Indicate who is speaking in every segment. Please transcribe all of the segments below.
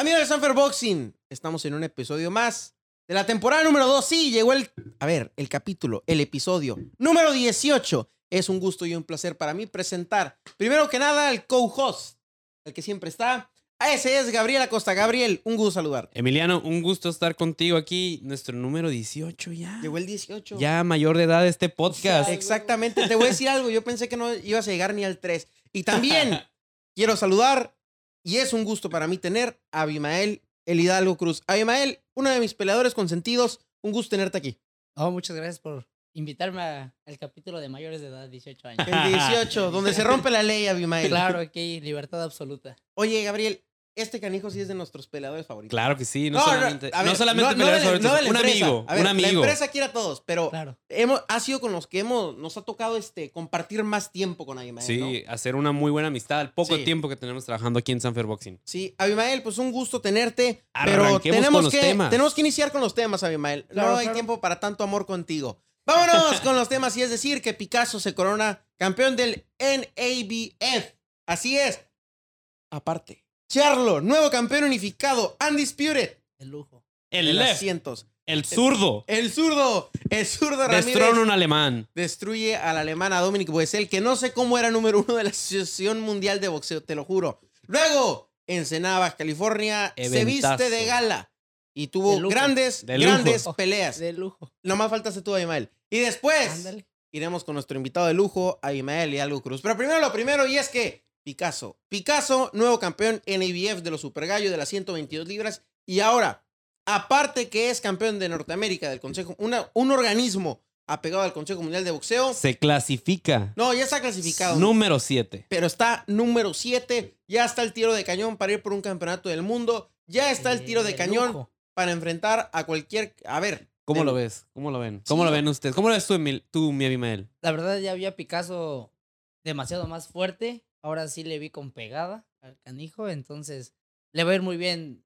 Speaker 1: Amigos de Sanfer Boxing, estamos en un episodio más de la temporada número 2. Sí, llegó el, a ver, el capítulo, el episodio número 18. Es un gusto y un placer para mí presentar, primero que nada, al co-host, el que siempre está. A ese es Gabriel Acosta. Gabriel, un gusto saludar.
Speaker 2: Emiliano, un gusto estar contigo aquí. Nuestro número 18 ya.
Speaker 1: Llegó el 18.
Speaker 2: Ya mayor de edad este podcast.
Speaker 1: Exactamente. Te voy a decir algo. Yo pensé que no ibas a llegar ni al 3. Y también quiero saludar, y es un gusto para mí tener a Abimael El Hidalgo Cruz. Abimael, uno de mis peleadores consentidos. Un gusto tenerte aquí.
Speaker 3: Oh, muchas gracias por invitarme a- al capítulo de mayores de edad, 18 años.
Speaker 1: El 18, donde se rompe la ley, Abimael.
Speaker 3: Claro, aquí libertad absoluta.
Speaker 1: Oye, Gabriel, este canijo sí es de nuestros peleadores favoritos.
Speaker 2: Claro que sí, no,
Speaker 1: No, no,
Speaker 2: solamente,
Speaker 1: a ver,
Speaker 2: no solamente
Speaker 1: no- no
Speaker 2: peleadores favoritos,
Speaker 1: no
Speaker 2: un
Speaker 1: empresa.
Speaker 2: amigo,
Speaker 1: ver,
Speaker 2: un amigo.
Speaker 1: La empresa quiere a todos, pero
Speaker 3: Claro.
Speaker 1: hemos, ha sido con los que hemos, nos ha tocado este, compartir más tiempo con Abimael.
Speaker 2: Sí,
Speaker 1: ¿no?
Speaker 2: hacer una muy buena amistad al poco
Speaker 1: Sí.
Speaker 2: tiempo que tenemos trabajando aquí en Sanfer Boxing.
Speaker 1: Sí, Abimael, pues un gusto tenerte. Pero tenemos
Speaker 2: con los
Speaker 1: que,
Speaker 2: temas.
Speaker 1: tenemos que iniciar con los temas, Abimael. no hay
Speaker 3: claro.
Speaker 1: tiempo para tanto amor contigo. Vámonos con los temas y es decir que Picasso se corona campeón del NABF. Así es. Aparte, Charlo, nuevo campeón unificado, undisputed.
Speaker 3: El lujo.
Speaker 1: de
Speaker 2: El
Speaker 1: las
Speaker 2: left,
Speaker 1: cientos.
Speaker 2: el zurdo,
Speaker 1: El zurdo, el zurdo Ramírez
Speaker 2: destrona un alemán.
Speaker 1: destruye al alemán a Dominic Boesel, que no sé cómo era número uno de la Asociación Mundial de Boxeo, te lo juro. Luego, en Senada, California, se viste de gala y tuvo
Speaker 3: De
Speaker 1: grandes,
Speaker 2: De lujo.
Speaker 1: grandes peleas.
Speaker 3: De lujo.
Speaker 1: Nomás faltaste tú, Abimael. Y después,
Speaker 3: Ándale.
Speaker 1: iremos con nuestro invitado de lujo, Abimael y Algo Cruz. Pero primero lo primero, y es que Picasso. Picasso, nuevo campeón NABF de los Super Gallo de las 122 libras. Y ahora, aparte que es campeón de Norteamérica del Consejo, una- un organismo apegado al Consejo Mundial de Boxeo.
Speaker 2: Se clasifica.
Speaker 1: No, ya está clasificado.
Speaker 2: Número 7.
Speaker 1: Pero está número 7. Ya está el tiro de cañón para ir por un campeonato del mundo. Ya está el tiro de
Speaker 3: Eh,
Speaker 1: cañón
Speaker 3: lujo.
Speaker 1: para enfrentar a cualquier. A ver.
Speaker 2: ¿Cómo
Speaker 1: de-
Speaker 2: lo ves? ¿Cómo lo ven? ¿Cómo
Speaker 1: Sí,
Speaker 2: lo ven ustedes? ¿Cómo lo ves tú, Emil- tú mi Abimael?
Speaker 3: La verdad ya había Picasso demasiado más fuerte. Ahora sí le vi con pegada al canijo. Entonces le va a ir muy bien.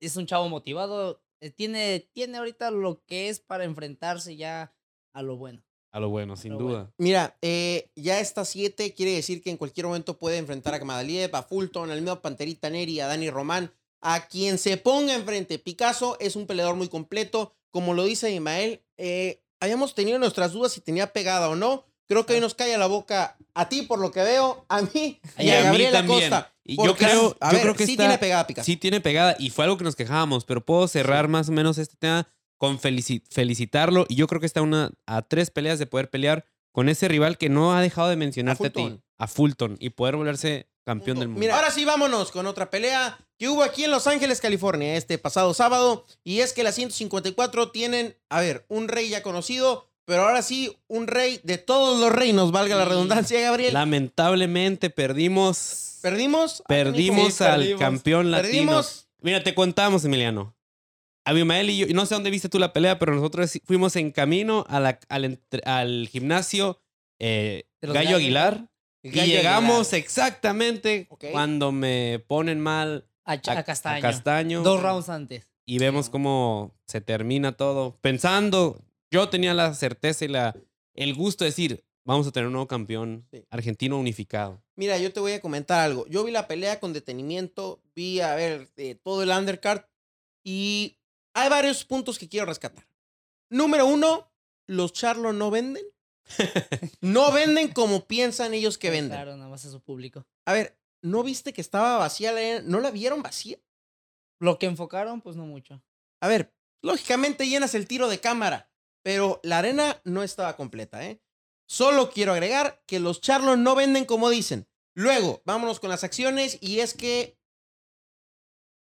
Speaker 3: Es un chavo motivado. eh, Tiene, tiene ahorita lo que es para enfrentarse ya a lo bueno.
Speaker 2: A lo bueno, sin duda.
Speaker 3: bueno.
Speaker 1: Mira, eh, ya está 7. Quiere decir que en cualquier momento puede enfrentar a Kamadaliev, a Fulton, al mismo Panterita Neri, a Dani Román. A quien se ponga enfrente. Picasso es un peleador muy completo. Como lo dice Imael, eh, habíamos tenido nuestras dudas si tenía pegada o no. Creo que hoy nos calla la boca a ti, por lo que veo, a mí y,
Speaker 2: Y
Speaker 1: a,
Speaker 2: a mí
Speaker 1: Gabriel
Speaker 2: también.
Speaker 1: Acosta.
Speaker 2: Y yo creo-
Speaker 1: a
Speaker 2: yo
Speaker 1: ver,
Speaker 2: creo que
Speaker 1: sí
Speaker 2: está-
Speaker 1: tiene pegada Picasso.
Speaker 2: Sí tiene pegada y fue algo que nos quejábamos, pero puedo cerrar más o menos este tema con felici- felicitarlo y yo creo que está una, a tres peleas de poder pelear con ese rival que no ha dejado de mencionarte a, ti,
Speaker 1: Fulton.
Speaker 2: a Fulton, y poder volverse campeón del mundo.
Speaker 1: Mira, ahora sí vámonos con otra pelea que hubo aquí en Los Ángeles, California, este pasado sábado. Y es que las 154 tienen, a ver, un rey ya conocido, pero ahora sí, un rey de todos los reinos, valga la redundancia, Gabriel.
Speaker 2: Lamentablemente perdimos,
Speaker 1: Perdimos.
Speaker 2: perdimos
Speaker 1: Sí,
Speaker 2: al
Speaker 1: perdimos.
Speaker 2: campeón latino.
Speaker 1: Perdimos.
Speaker 2: Mira, te contamos, Emiliano. Abimael y yo, no sé dónde viste tú la pelea, pero nosotros fuimos en camino a la- al, gimnasio eh, Gallo. Aguilar. Y llegamos
Speaker 1: Aguilar.
Speaker 2: exactamente cuando me ponen mal
Speaker 3: A, Ch-
Speaker 2: a,
Speaker 3: a Castaño.
Speaker 2: a Castaño.
Speaker 3: Dos rounds antes.
Speaker 2: Y vemos cómo se termina todo. Pensando, yo tenía la certeza y la, el gusto de decir, vamos a tener un nuevo campeón
Speaker 1: Sí.
Speaker 2: argentino unificado.
Speaker 1: Mira, yo te voy a comentar algo. Yo vi la pelea con detenimiento, vi, a ver, eh, todo el undercard y hay varios puntos que quiero rescatar. Número uno, los charlos no venden. no venden como piensan ellos que venden.
Speaker 3: Claro, nada más a su público.
Speaker 1: A ver, ¿no viste que estaba vacía la arena? ¿No la vieron vacía?
Speaker 3: Lo que enfocaron, pues no mucho.
Speaker 1: A ver, lógicamente llenas el tiro de cámara, pero la arena no estaba completa, ¿eh? Solo quiero agregar que los charlos no venden como dicen. Luego, vámonos con las acciones y es que...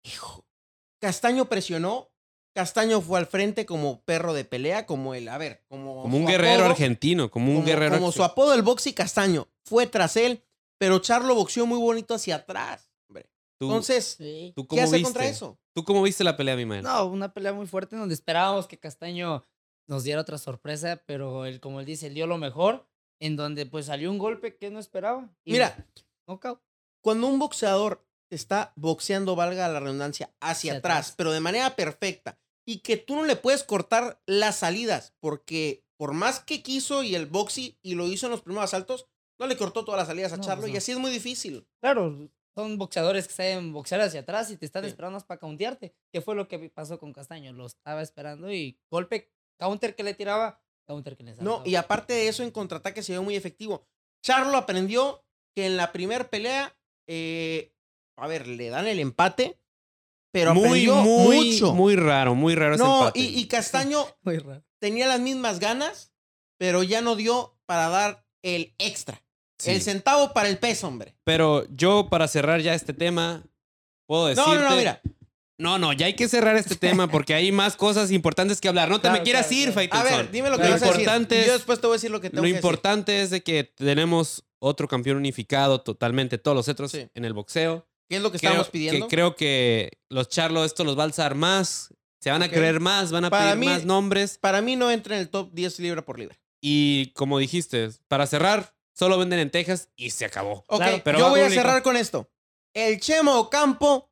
Speaker 1: Hijo, Castaño presionó, Castaño fue al frente como perro de pelea, como el, a ver, como...
Speaker 2: Como un guerrero
Speaker 1: apodo,
Speaker 2: argentino, como un
Speaker 1: como,
Speaker 2: guerrero
Speaker 1: como su apodo el boxy Castaño fue tras él, pero Charlo boxeó muy bonito hacia atrás. hombre.
Speaker 2: ¿Tú,
Speaker 1: Entonces.
Speaker 2: ¿tú
Speaker 1: ¿qué
Speaker 2: cómo
Speaker 1: hace
Speaker 2: viste?
Speaker 1: contra eso?
Speaker 2: ¿Tú cómo viste la pelea, Abimael?
Speaker 3: No, una pelea muy fuerte donde esperábamos que Castaño nos diera otra sorpresa, pero él, como él dice, él dio lo mejor, en donde pues salió un golpe que no esperaba. y
Speaker 1: Mira,
Speaker 3: knockout.
Speaker 1: cuando un boxeador está boxeando, valga la redundancia, hacia
Speaker 3: Hacia
Speaker 1: atrás,
Speaker 3: atrás.
Speaker 1: pero de manera perfecta, y que tú no le puedes cortar las salidas, porque por más que quiso y el boxy y lo hizo en los primeros asaltos, no le cortó todas las salidas a
Speaker 3: No,
Speaker 1: Charlo,
Speaker 3: pues
Speaker 1: y así es muy difícil.
Speaker 3: Claro, son boxeadores que saben boxear hacia atrás y te están
Speaker 1: Sí.
Speaker 3: esperando para countearte. Que fue lo que pasó con Castaño. Lo estaba esperando y golpe, counter que le tiraba, counter que le
Speaker 1: No,
Speaker 3: saltaba.
Speaker 1: y aparte de eso, en contraataque se vio muy efectivo. Charlo aprendió que en la primera pelea, eh, a ver, le dan el empate, pero
Speaker 2: muy,
Speaker 1: aprendió
Speaker 2: muy,
Speaker 1: mucho.
Speaker 2: muy raro, muy raro ese
Speaker 1: no,
Speaker 2: empate.
Speaker 1: y, y Castaño
Speaker 3: Muy raro.
Speaker 1: tenía las mismas ganas, pero ya no dio para dar el extra.
Speaker 2: Sí.
Speaker 1: El centavo para el peso, hombre.
Speaker 2: Pero yo, para cerrar ya este tema, puedo decirte...
Speaker 1: No, no, no, mira.
Speaker 2: No, no, ya hay que cerrar este tema porque hay más cosas importantes que hablar. No te
Speaker 3: Claro,
Speaker 2: me quieras
Speaker 3: claro,
Speaker 2: ir,
Speaker 3: claro.
Speaker 1: A ver, dime lo que
Speaker 2: Lo
Speaker 1: vas a decir.
Speaker 2: importante
Speaker 1: y yo
Speaker 2: es-
Speaker 1: después te voy a decir lo que tengo
Speaker 2: Lo
Speaker 1: que decir.
Speaker 2: importante es de que tenemos otro campeón unificado totalmente, todos los cetros
Speaker 1: Sí.
Speaker 2: en el boxeo.
Speaker 1: ¿Qué es lo que
Speaker 2: Creo,
Speaker 1: estamos
Speaker 2: que
Speaker 1: pidiendo?
Speaker 2: creo que los Charlos esto los va a alzar más, se van a creer más, van a
Speaker 1: Para
Speaker 2: pedir
Speaker 1: mí-
Speaker 2: más nombres.
Speaker 1: Para mí no entra en el top 10 libra por libra.
Speaker 2: Y como dijiste, para cerrar, solo venden en Texas y se acabó.
Speaker 1: Ok,
Speaker 3: Claro,
Speaker 2: pero
Speaker 1: yo voy a cerrar con esto. El Chemo Ocampo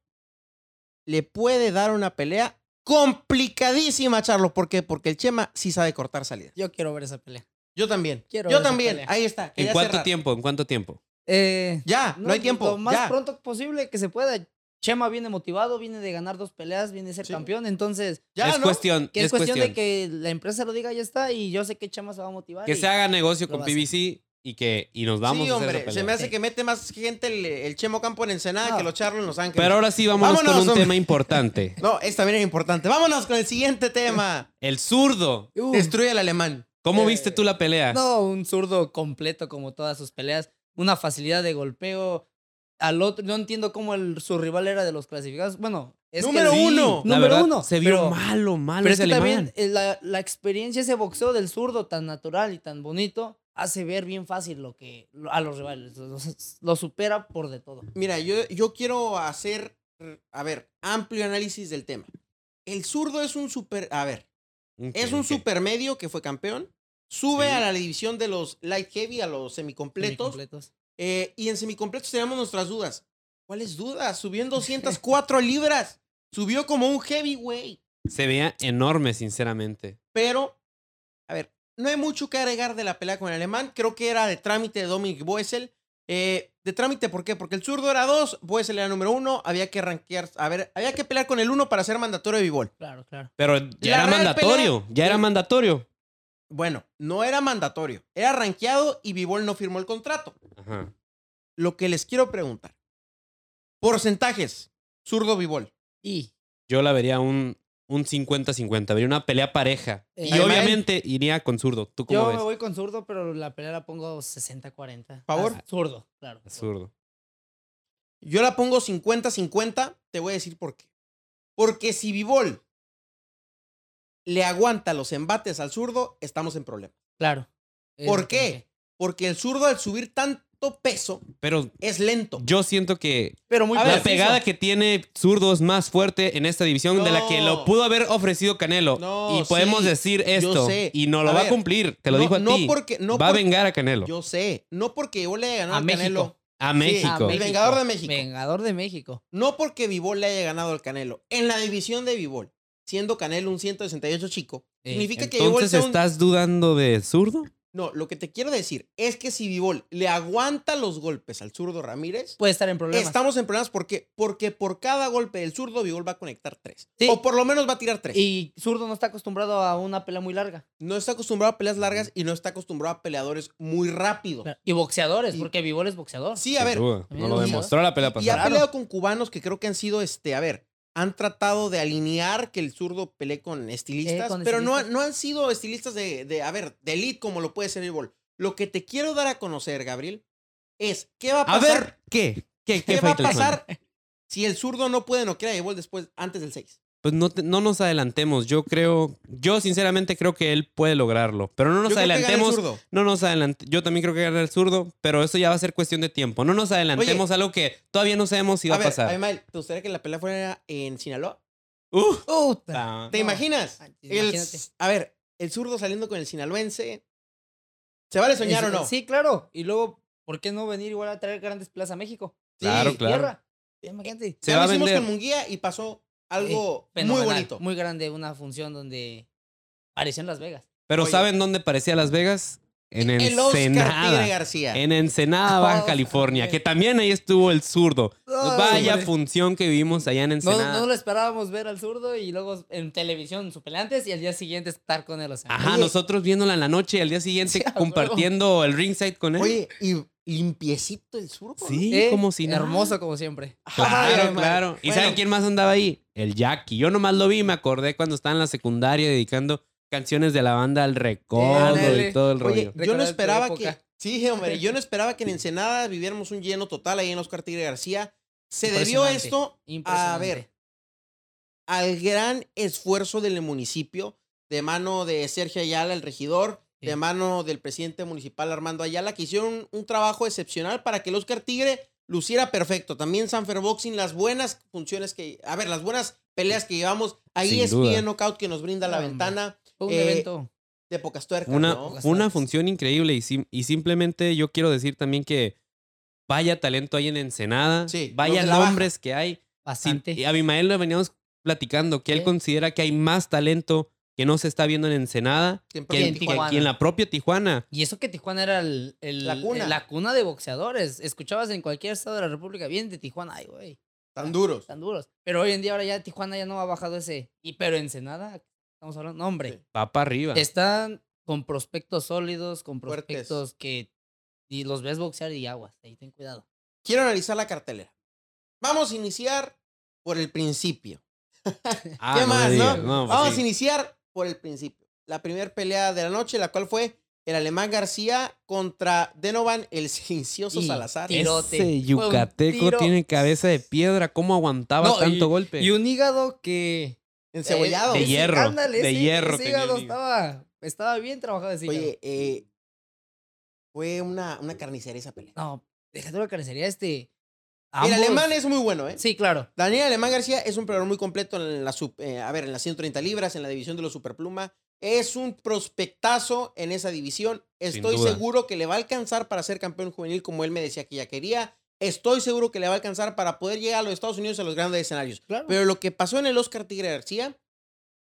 Speaker 1: le puede dar una pelea complicadísima a Charlo. ¿Por qué? Porque el Chema sí sabe cortar salidas.
Speaker 3: Yo quiero ver esa pelea.
Speaker 1: Yo también.
Speaker 3: Quiero
Speaker 1: yo
Speaker 3: ver esa
Speaker 1: también.
Speaker 3: pelea.
Speaker 1: Ahí está.
Speaker 2: ¿En cuánto
Speaker 1: cerrar.
Speaker 2: tiempo? ¿En cuánto tiempo?
Speaker 3: Eh,
Speaker 1: Ya, no, hay tiempo.
Speaker 3: Lo más
Speaker 1: ya.
Speaker 3: pronto posible que se pueda. Chema viene motivado, viene de ganar dos peleas, viene de ser
Speaker 1: Sí.
Speaker 3: campeón. Entonces,
Speaker 1: Ya,
Speaker 2: es
Speaker 1: ¿no?
Speaker 2: cuestión,
Speaker 3: que es,
Speaker 2: es
Speaker 3: cuestión,
Speaker 2: cuestión
Speaker 3: de que la empresa lo diga, ya está. Y yo sé que Chema se va a motivar.
Speaker 2: que se haga negocio con. PBC y que y nos vamos
Speaker 1: sí,
Speaker 2: a
Speaker 1: hombre. Se me hace
Speaker 3: Sí.
Speaker 1: que mete más gente el, el Chemo Campo en Ensenada
Speaker 3: No.
Speaker 1: que los Charlos en Los Ángeles.
Speaker 2: Pero ahora sí, vámonos,
Speaker 1: Vámonos,
Speaker 2: con un
Speaker 1: hombre.
Speaker 2: tema importante.
Speaker 1: No, esta también es importante. Vámonos con el siguiente tema.
Speaker 2: El zurdo.
Speaker 3: Uh,
Speaker 1: Destruye al alemán.
Speaker 2: ¿Cómo
Speaker 3: Eh,
Speaker 2: viste tú la pelea?
Speaker 3: No, un zurdo completo como todas sus peleas. Una facilidad de golpeo. Al otro, no entiendo cómo el, su rival era de los clasificados. Bueno, es que
Speaker 1: Número uno.
Speaker 3: número
Speaker 2: verdad,
Speaker 3: uno,
Speaker 2: Se vio
Speaker 3: pero-
Speaker 2: malo, malo
Speaker 3: Pero es que
Speaker 2: alemán.
Speaker 3: también la, la experiencia, ese boxeo del zurdo tan natural y tan bonito, hace ver bien fácil lo que a los rivales. Los, los supera por de todo.
Speaker 1: Mira, yo, yo quiero hacer, a ver, amplio análisis del tema. El zurdo es un super, a ver, es un
Speaker 2: Ok.
Speaker 1: supermedio que fue campeón. Sube
Speaker 2: Sí.
Speaker 1: a la división de los light heavy, a los semicompletos.
Speaker 3: Completos.
Speaker 1: eh, y en semicompletos tenemos nuestras dudas. ¿Cuáles dudas? Subió en 204 libras. Subió como un heavyweight.
Speaker 2: Se veía enorme, sinceramente.
Speaker 1: Pero, a ver, no hay mucho que agregar de la pelea con el alemán. Creo que era de trámite de Dominic Boesel. Eh, de trámite, ¿por qué? Porque el zurdo era dos, Boesel era número uno. Había que rankear, a ver, había que pelear con el uno para ser mandatorio de Bivol.
Speaker 3: Claro, claro.
Speaker 2: Pero ya
Speaker 1: La
Speaker 2: era mandatorio.
Speaker 1: pelea-
Speaker 2: Ya era mandatorio.
Speaker 1: Bueno, no era mandatorio, era rankeado y Bivol no firmó el contrato.
Speaker 2: Ajá.
Speaker 1: Lo que les quiero preguntar: porcentajes, zurdo Bivol.
Speaker 3: Y
Speaker 2: Yo la vería un un 50-50. Vería una pelea pareja.
Speaker 3: Eh,
Speaker 2: y obviamente iría con zurdo. ¿Tú cómo
Speaker 3: yo
Speaker 2: ves?
Speaker 3: me voy con zurdo, pero la pelea la pongo 60-40.
Speaker 1: ¿Favor?
Speaker 3: Ah, Zurdo, claro.
Speaker 2: Zurdo.
Speaker 1: Yo la pongo 50-50, te voy a decir por qué. Porque si Bivol le aguanta los embates al zurdo, estamos en problemas.
Speaker 3: Claro.
Speaker 1: ¿Por qué? Porque el zurdo al subir peso
Speaker 2: Pero
Speaker 1: es lento.
Speaker 2: yo siento que
Speaker 3: Pero muy
Speaker 1: A
Speaker 2: la
Speaker 3: preciso.
Speaker 2: pegada que tiene zurdo es más fuerte en esta división de la que lo pudo haber ofrecido Canelo.
Speaker 1: No,
Speaker 2: y podemos
Speaker 1: sí,
Speaker 2: decir
Speaker 1: yo
Speaker 2: esto.
Speaker 1: sé.
Speaker 2: Y no lo
Speaker 1: A
Speaker 2: va
Speaker 1: ver,
Speaker 2: a cumplir. Te lo
Speaker 1: no,
Speaker 2: dijo a
Speaker 1: no
Speaker 2: ti.
Speaker 1: porque no
Speaker 2: va a vengar a Canelo.
Speaker 1: Yo sé, no porque Bivol le haya ganado
Speaker 3: A
Speaker 1: al
Speaker 3: México.
Speaker 1: Canelo.
Speaker 2: a
Speaker 1: Sí,
Speaker 2: México.
Speaker 1: El vengador de México.
Speaker 3: Vengador de México.
Speaker 1: No porque Bivol le haya ganado al Canelo. En la división de Bivol, siendo Canelo un 168 chico,
Speaker 3: Eh,
Speaker 1: significa que
Speaker 2: Entonces,
Speaker 1: sea un-
Speaker 2: ¿estás dudando de zurdo?
Speaker 1: No, lo que te quiero decir es que si Bivol le aguanta los golpes al zurdo Ramírez,
Speaker 3: Puede estar en problemas.
Speaker 1: estamos en problemas. ¿Por qué? Porque por cada golpe del zurdo, Bivol va a conectar tres.
Speaker 3: Sí.
Speaker 1: O por lo menos va a tirar tres.
Speaker 3: Y zurdo no está acostumbrado a una pelea muy larga.
Speaker 1: No está acostumbrado a peleas largas y no está acostumbrado a peleadores muy rápidos.
Speaker 3: Y boxeadores,
Speaker 1: Y-
Speaker 3: porque Vivol es boxeador.
Speaker 1: Sí, a ver.
Speaker 2: No lo demostró la pelea
Speaker 1: Y ha
Speaker 2: pasada.
Speaker 1: Peleado con cubanos que creo que han sido, este, a ver, han tratado de alinear que el zurdo pelee con estilistas,
Speaker 3: Eh, con
Speaker 1: pero No,
Speaker 3: estilistas.
Speaker 1: no han sido estilistas de, de, a ver, de elite como lo puede ser Bivol. Lo que te quiero dar a conocer, Gabriel, es qué va a
Speaker 2: A
Speaker 1: pasar,
Speaker 2: ver, ¿qué? ¿Qué,
Speaker 1: qué va a pasar si el zurdo no puede noquear a Bivol después, antes del 6.
Speaker 2: Pues no, te- no nos adelantemos. Yo creo, yo sinceramente creo que él puede lograrlo. Pero no nos
Speaker 1: Yo creo que gana el
Speaker 2: adelantemos.
Speaker 1: zurdo.
Speaker 2: No nos adelantemos. Yo también creo que gana el zurdo, pero eso ya va a ser cuestión de tiempo. No nos adelantemos a algo que todavía no sabemos si va
Speaker 1: a
Speaker 2: a,
Speaker 1: ver,
Speaker 2: pasar.
Speaker 1: ¿te gustaría que la pelea fuera en Sinaloa?
Speaker 2: Uh,
Speaker 3: Puta.
Speaker 1: ¿Te
Speaker 3: No.
Speaker 1: imaginas?
Speaker 3: Ay,
Speaker 1: El-
Speaker 3: imagínate.
Speaker 1: a ver, el zurdo saliendo con el sinaloense. ¿Se vale soñar
Speaker 3: Es-
Speaker 1: o no?
Speaker 3: Sí, claro. Y luego, ¿por qué no venir igual a traer grandes plazas a México?
Speaker 2: Claro,
Speaker 1: Sí,
Speaker 2: claro.
Speaker 3: Tierra. Imagínate.
Speaker 2: Se
Speaker 1: ya
Speaker 2: va
Speaker 1: lo
Speaker 2: a
Speaker 1: hicimos con Munguía y pasó algo muy bonito.
Speaker 3: Muy grande, una función donde pareció en Las Vegas.
Speaker 2: Pero
Speaker 1: Oye.
Speaker 2: ¿saben dónde parecía Las Vegas? en
Speaker 1: El Oscar Tigre
Speaker 2: Ensenada.
Speaker 1: García.
Speaker 2: En Ensenada, Baja
Speaker 3: Oh,
Speaker 2: California, que también ahí estuvo el zurdo. Vaya función que vivimos allá en
Speaker 3: No,
Speaker 2: Ensenada.
Speaker 3: no lo esperábamos ver al zurdo y luego en televisión su antes y al día siguiente estar con él. O sea,
Speaker 2: Ajá,
Speaker 1: Oye.
Speaker 2: nosotros viéndola en la noche y al día siguiente
Speaker 3: Sí,
Speaker 2: compartiendo el ringside con él.
Speaker 1: Oye, y limpiecito el. ¿no?
Speaker 2: sí,
Speaker 3: eh,
Speaker 2: como si nada.
Speaker 3: Hermoso como siempre.
Speaker 2: Claro,
Speaker 1: Ay, madre.
Speaker 2: claro. ¿Y
Speaker 1: Bueno,
Speaker 2: saben quién más andaba ahí? El Jackie. Yo nomás lo vi y me acordé cuando estaba en la secundaria dedicando canciones de la banda al recodo y todo el
Speaker 1: Oye,
Speaker 2: rollo.
Speaker 1: yo no esperaba que. Sí, hombre, yo no esperaba que en Ensenada viviéramos un lleno total ahí en Oscar Tigre García. Se debió esto a ver, al gran esfuerzo del municipio, de mano de Sergio Ayala, el regidor,
Speaker 3: Sí.
Speaker 1: de mano del presidente municipal Armando Ayala, que hicieron un trabajo excepcional para que el Oscar Tigre luciera perfecto. También Sanfer Boxing, las buenas funciones que, a ver, las buenas peleas que llevamos. Ahí
Speaker 2: Sin
Speaker 1: es
Speaker 2: duda.
Speaker 1: Knockout que nos brinda la
Speaker 3: Hombre.
Speaker 1: ventana
Speaker 3: Fue un
Speaker 1: eh,
Speaker 3: evento.
Speaker 1: de pocas tuercas,
Speaker 2: Una,
Speaker 1: ¿no?
Speaker 2: fue una función increíble y, sim- y simplemente yo quiero decir también que vaya talento hay en Ensenada,
Speaker 1: Sí, los
Speaker 2: vaya nombres que hay. Sin-
Speaker 3: Bastante.
Speaker 2: y a Abimael lo veníamos platicando que él considera que hay más talento que no se está viendo en Ensenada
Speaker 1: Siempre
Speaker 2: que
Speaker 1: en Tijuana.
Speaker 2: que en la propia Tijuana.
Speaker 3: Y eso que Tijuana era el, el-
Speaker 1: La cuna.
Speaker 3: el- la cuna de boxeadores. Escuchabas en cualquier estado de la República, bien de Tijuana, ay, güey,
Speaker 1: Tan duros.
Speaker 3: tan duros. Pero hoy en día ahora ya Tijuana ya no ha bajado ese. Y pero Ensenada, estamos hablando, no, hombre.
Speaker 1: Sí.
Speaker 2: Va para arriba.
Speaker 3: Están con prospectos sólidos, con
Speaker 1: Fuertes.
Speaker 3: prospectos que y los ves boxear y aguas, ahí ten cuidado.
Speaker 1: Quiero analizar la cartelera. Vamos a iniciar por el principio.
Speaker 2: Ah,
Speaker 1: ¿Qué más, no?
Speaker 2: no, pues
Speaker 1: Vamos
Speaker 2: sí.
Speaker 1: a iniciar por el principio. La primera pelea de la noche, la cual fue el alemán García contra Denovan, el silencioso
Speaker 3: Y
Speaker 1: Salazar.
Speaker 3: tiro- tirote.
Speaker 2: Ese yucateco
Speaker 3: tiro.
Speaker 2: tiene cabeza de piedra. ¿Cómo aguantaba
Speaker 3: No,
Speaker 2: tanto
Speaker 3: y-
Speaker 2: golpe?
Speaker 3: Y un hígado que
Speaker 1: Encebollado.
Speaker 2: de
Speaker 3: ese-
Speaker 2: hierro,
Speaker 3: ándale,
Speaker 2: de
Speaker 3: ese-
Speaker 2: hierro
Speaker 3: ese hígado estaba estaba bien trabajado ese hígado.
Speaker 1: Oye, eh, fue una, una carnicería esa pelea.
Speaker 3: No, déjate la carnicería este.
Speaker 1: El alemán es muy bueno, ¿eh?
Speaker 3: Sí, claro.
Speaker 1: Daniel Alemán García es un peleador muy completo en la sub- eh, a ver, en las 130 libras, en la división de los superpluma. Es un prospectazo en esa división. Estoy seguro que le va a alcanzar para ser campeón juvenil como él me decía que ya quería. Estoy seguro que le va a alcanzar para poder llegar a los Estados Unidos a los grandes escenarios.
Speaker 3: Claro.
Speaker 1: Pero lo que pasó en el Oscar Tigre García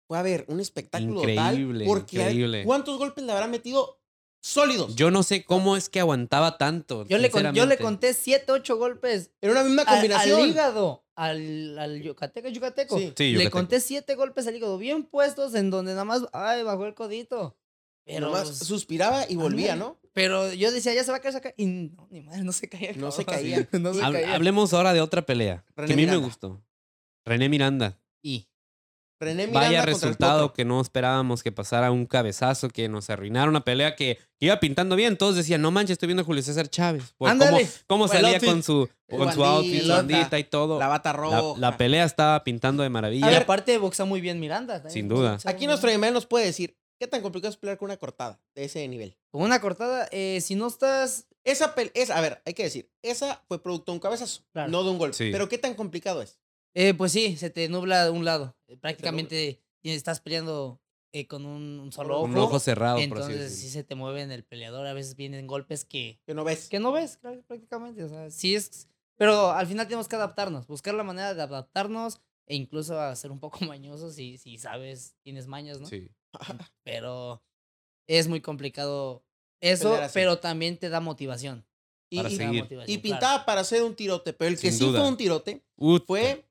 Speaker 1: fue, a ver, un espectáculo
Speaker 2: Increíble,
Speaker 1: total. Porque,
Speaker 2: increíble.
Speaker 1: ¿cuántos golpes le habrá metido sólidos?
Speaker 2: Yo no sé cómo es que aguantaba tanto.
Speaker 3: yo, le con- yo le
Speaker 2: sinceramente.
Speaker 3: conté 7, 8 golpes
Speaker 1: en una misma
Speaker 3: al,
Speaker 1: combinación.
Speaker 3: al hígado, al, al yucateco, yucateco.
Speaker 1: Sí.
Speaker 2: Sí,
Speaker 3: le conté 7 golpes al hígado, bien puestos, en donde nada más, ay, bajó el codito. Pero,
Speaker 1: Nomás suspiraba y volvía. ¿no?
Speaker 3: pero yo decía, ya se va a caer, se va a caer. Y no, ni madre, no se caía.
Speaker 1: No se caía.
Speaker 3: no se
Speaker 2: Hab-
Speaker 3: caía.
Speaker 2: Hablemos ahora de otra pelea.
Speaker 1: René
Speaker 2: que a mí
Speaker 1: Miranda.
Speaker 2: me gustó. René Miranda.
Speaker 3: Y
Speaker 1: René Miranda
Speaker 2: Vaya resultado que no esperábamos que pasara un cabezazo que nos arruinara una pelea que iba pintando bien. Todos decían, no manches, estoy viendo a Julio César Chávez. Por cómo,
Speaker 3: Ándale.
Speaker 2: salía
Speaker 1: outfit.
Speaker 2: con su, con su outfit, su bandita y todo.
Speaker 1: La bata
Speaker 2: La,
Speaker 1: roja.
Speaker 2: la pelea estaba pintando de maravilla.
Speaker 3: y aparte boxa muy bien Miranda. también
Speaker 2: Sin duda.
Speaker 1: Aquí nuestro email nos puede decir qué tan complicado es pelear con una cortada de ese nivel.
Speaker 3: Con una cortada, eh, si no estás
Speaker 1: Esa pelea, esa, a ver, hay que decir, esa fue producto de un cabezazo,
Speaker 3: Claro.
Speaker 1: no de un golpe.
Speaker 2: Sí.
Speaker 1: Pero qué tan complicado es.
Speaker 3: Eh, pues sí, se te nubla de un lado. Eh, Prácticamente estás peleando eh, con un, un solo
Speaker 2: Con
Speaker 3: ojo.
Speaker 2: un ojo cerrado,
Speaker 3: entonces sí se te mueve en el peleador. A veces vienen golpes que,
Speaker 1: Que no ves.
Speaker 3: que no ves prácticamente. O sea, sí es. Pero al final tenemos que adaptarnos, buscar la manera de adaptarnos e incluso a ser un poco mañosos si, si sabes, tienes mañas, ¿no?
Speaker 2: Sí.
Speaker 3: Pero es muy complicado eso, pero también te da motivación.
Speaker 1: Y,
Speaker 2: Para
Speaker 1: y-
Speaker 3: Te da
Speaker 2: seguir.
Speaker 3: motivación,
Speaker 1: y
Speaker 3: claro.
Speaker 1: pintaba para hacer un tirote, pero el que sí
Speaker 2: duda.
Speaker 1: fue un tirote fue,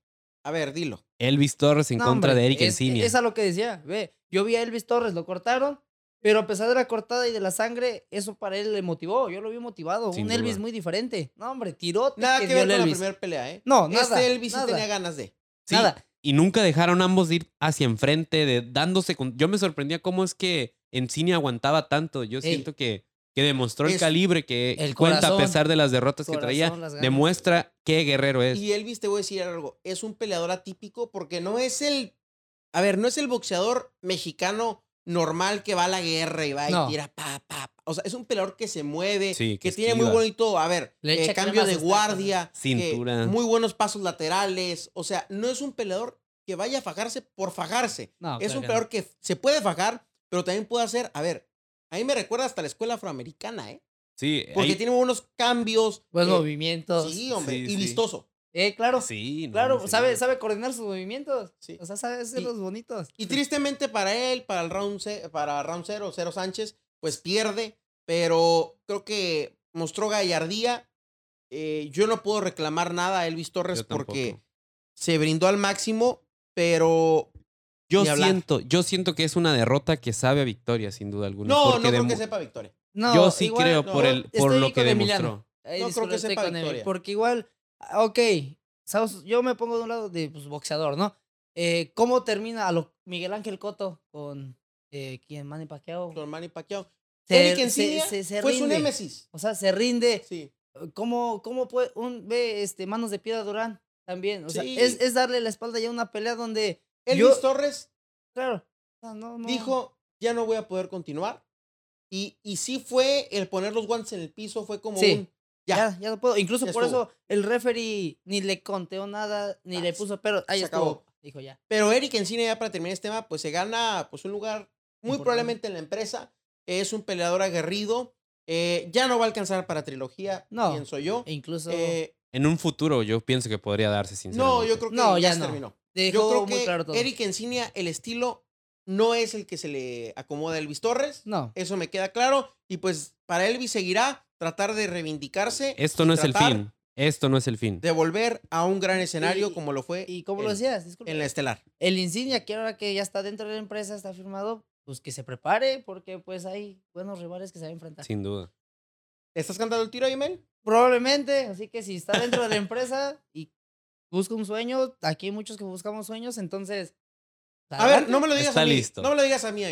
Speaker 1: a ver, dilo.
Speaker 2: Elvis Torres en
Speaker 3: No,
Speaker 2: contra
Speaker 3: hombre,
Speaker 2: de Eric
Speaker 3: es,
Speaker 2: Encinia.
Speaker 3: Es a lo que decía. Ve, yo vi a Elvis Torres, lo cortaron, pero a pesar de la cortada y de la sangre, eso para él le motivó. Yo lo vi motivado.
Speaker 2: Sin
Speaker 3: un Elvis muy diferente. No, hombre, tirote.
Speaker 1: Nada que, ver
Speaker 3: el
Speaker 1: con la primera pelea, ¿eh?
Speaker 3: No, nada.
Speaker 1: Este Elvis sí
Speaker 3: nada,
Speaker 1: tenía ganas de.
Speaker 2: Sí,
Speaker 3: Nada.
Speaker 2: Y nunca dejaron ambos de ir hacia enfrente, de dándose con... Yo me sorprendía cómo es que Encinia aguantaba tanto. Yo
Speaker 3: Ey.
Speaker 2: siento que, que demostró el
Speaker 1: Es-
Speaker 2: calibre que
Speaker 3: El
Speaker 2: cuenta
Speaker 3: corazón.
Speaker 2: a pesar de las derrotas que traía. Demuestra qué guerrero es.
Speaker 1: Y Elvis, te voy a decir algo, es un peleador atípico porque no es el, a ver, no es el boxeador mexicano normal que va a la guerra y va
Speaker 3: No.
Speaker 1: y tira pa, pa, pa. O sea, es un peleador que se mueve,
Speaker 2: Sí,
Speaker 1: que,
Speaker 2: que
Speaker 1: tiene muy bonito, a ver, eh, cambio de guardia, que-
Speaker 2: Cintura.
Speaker 1: muy buenos pasos laterales. O sea, no es un peleador que vaya a fajarse por fajarse.
Speaker 3: No,
Speaker 1: es
Speaker 3: claro
Speaker 1: un
Speaker 3: que
Speaker 1: peleador que se puede fajar, pero también puede hacer, a ver, a mí me recuerda hasta la escuela afroamericana, ¿eh?
Speaker 2: Sí,
Speaker 1: Porque
Speaker 2: ahí-
Speaker 1: tiene buenos cambios.
Speaker 3: Buenos
Speaker 1: eh,
Speaker 3: movimientos.
Speaker 1: Sí, hombre,
Speaker 2: Sí,
Speaker 1: y
Speaker 2: sí.
Speaker 1: vistoso.
Speaker 3: Eh, claro.
Speaker 2: sí, no,
Speaker 3: claro, sabe, sabe coordinar sus movimientos.
Speaker 1: Sí.
Speaker 3: O sea, sabe hacerlos bonitos.
Speaker 1: Y tristemente para él, para el round, ce- para round cero, cero Sánchez, pues pierde. pero creo que mostró gallardía. Eh, yo no puedo reclamar nada a Elvis Torres porque se brindó al máximo, pero
Speaker 2: Yo siento, yo siento que es una derrota que sabe a victoria, sin duda alguna.
Speaker 1: no,
Speaker 2: porque
Speaker 1: no creo que sepa victoria.
Speaker 3: No,
Speaker 2: yo sí
Speaker 3: igual,
Speaker 2: creo
Speaker 1: no,
Speaker 2: por, el, por lo que demostró.
Speaker 1: No creo que sepa
Speaker 3: con
Speaker 1: victoria.
Speaker 3: Porque igual, ok, ¿sabes? yo me pongo de un lado de pues, boxeador, ¿no? Eh, ¿Cómo termina a lo Miguel Ángel Coto con eh, quién? Manny Pacquiao.
Speaker 1: Con Manny Pacquiao.
Speaker 3: Se-
Speaker 1: Eric
Speaker 3: se-
Speaker 1: Encinia
Speaker 3: se- se
Speaker 1: fue su
Speaker 3: rinde.
Speaker 1: némesis.
Speaker 3: O sea, se rinde.
Speaker 1: Sí.
Speaker 3: ¿Cómo, cómo puede un ve este manos de piedra Durán también? O sea, es, es darle la espalda ya a una pelea donde
Speaker 1: Elvis
Speaker 3: Yo-
Speaker 1: Torres
Speaker 3: claro, no, no-
Speaker 1: dijo, ya no voy a poder continuar. Y, y sí fue el poner los guantes en el piso, fue como
Speaker 3: Sí.
Speaker 1: un... Ya,
Speaker 3: ya, ya no puedo. Incluso por
Speaker 1: estuvo.
Speaker 3: eso el referee ni le conteó nada, ni
Speaker 1: Ah,
Speaker 3: le puso, pero ahí
Speaker 1: se
Speaker 3: estuvo.
Speaker 1: acabó.
Speaker 3: Dijo ya.
Speaker 1: Pero Eric Encina, ya para terminar este tema, pues se gana pues un lugar muy
Speaker 3: Importante.
Speaker 1: probablemente en la empresa. Es un peleador aguerrido. eh, ya no va a alcanzar para trilogía,
Speaker 3: No.
Speaker 1: pienso yo.
Speaker 3: E incluso
Speaker 1: Eh,
Speaker 2: En un futuro yo pienso que podría darse, sinceramente.
Speaker 1: no, yo creo que
Speaker 3: No,
Speaker 1: ya,
Speaker 3: ya
Speaker 1: se
Speaker 3: no.
Speaker 1: terminó.
Speaker 3: Dejó
Speaker 1: Yo creo
Speaker 3: muy
Speaker 1: que
Speaker 3: claro todo.
Speaker 1: Eric Encina, el estilo no es el que se le acomoda a Elvis Torres.
Speaker 3: No.
Speaker 1: Eso me queda claro. Y pues para Elvis seguirá tratar de reivindicarse.
Speaker 2: Esto no es el fin. Esto no es el fin.
Speaker 1: De volver a un gran escenario
Speaker 3: Y-
Speaker 1: como lo fue
Speaker 3: Y como lo decías, disculpa,
Speaker 1: en la estelar.
Speaker 3: el Insignia, que ahora que ya está dentro de la empresa, está firmado, pues que se prepare, porque pues hay buenos rivales que se van a enfrentar.
Speaker 2: Sin duda.
Speaker 1: ¿Estás cantando el tiro, Aimel?
Speaker 3: Probablemente, así que si está dentro de la empresa y busca un sueño, aquí hay muchos que buscamos sueños, entonces.
Speaker 1: A ver, no me lo digas
Speaker 2: Está
Speaker 1: a mí.
Speaker 2: listo.
Speaker 1: No me lo digas a mí.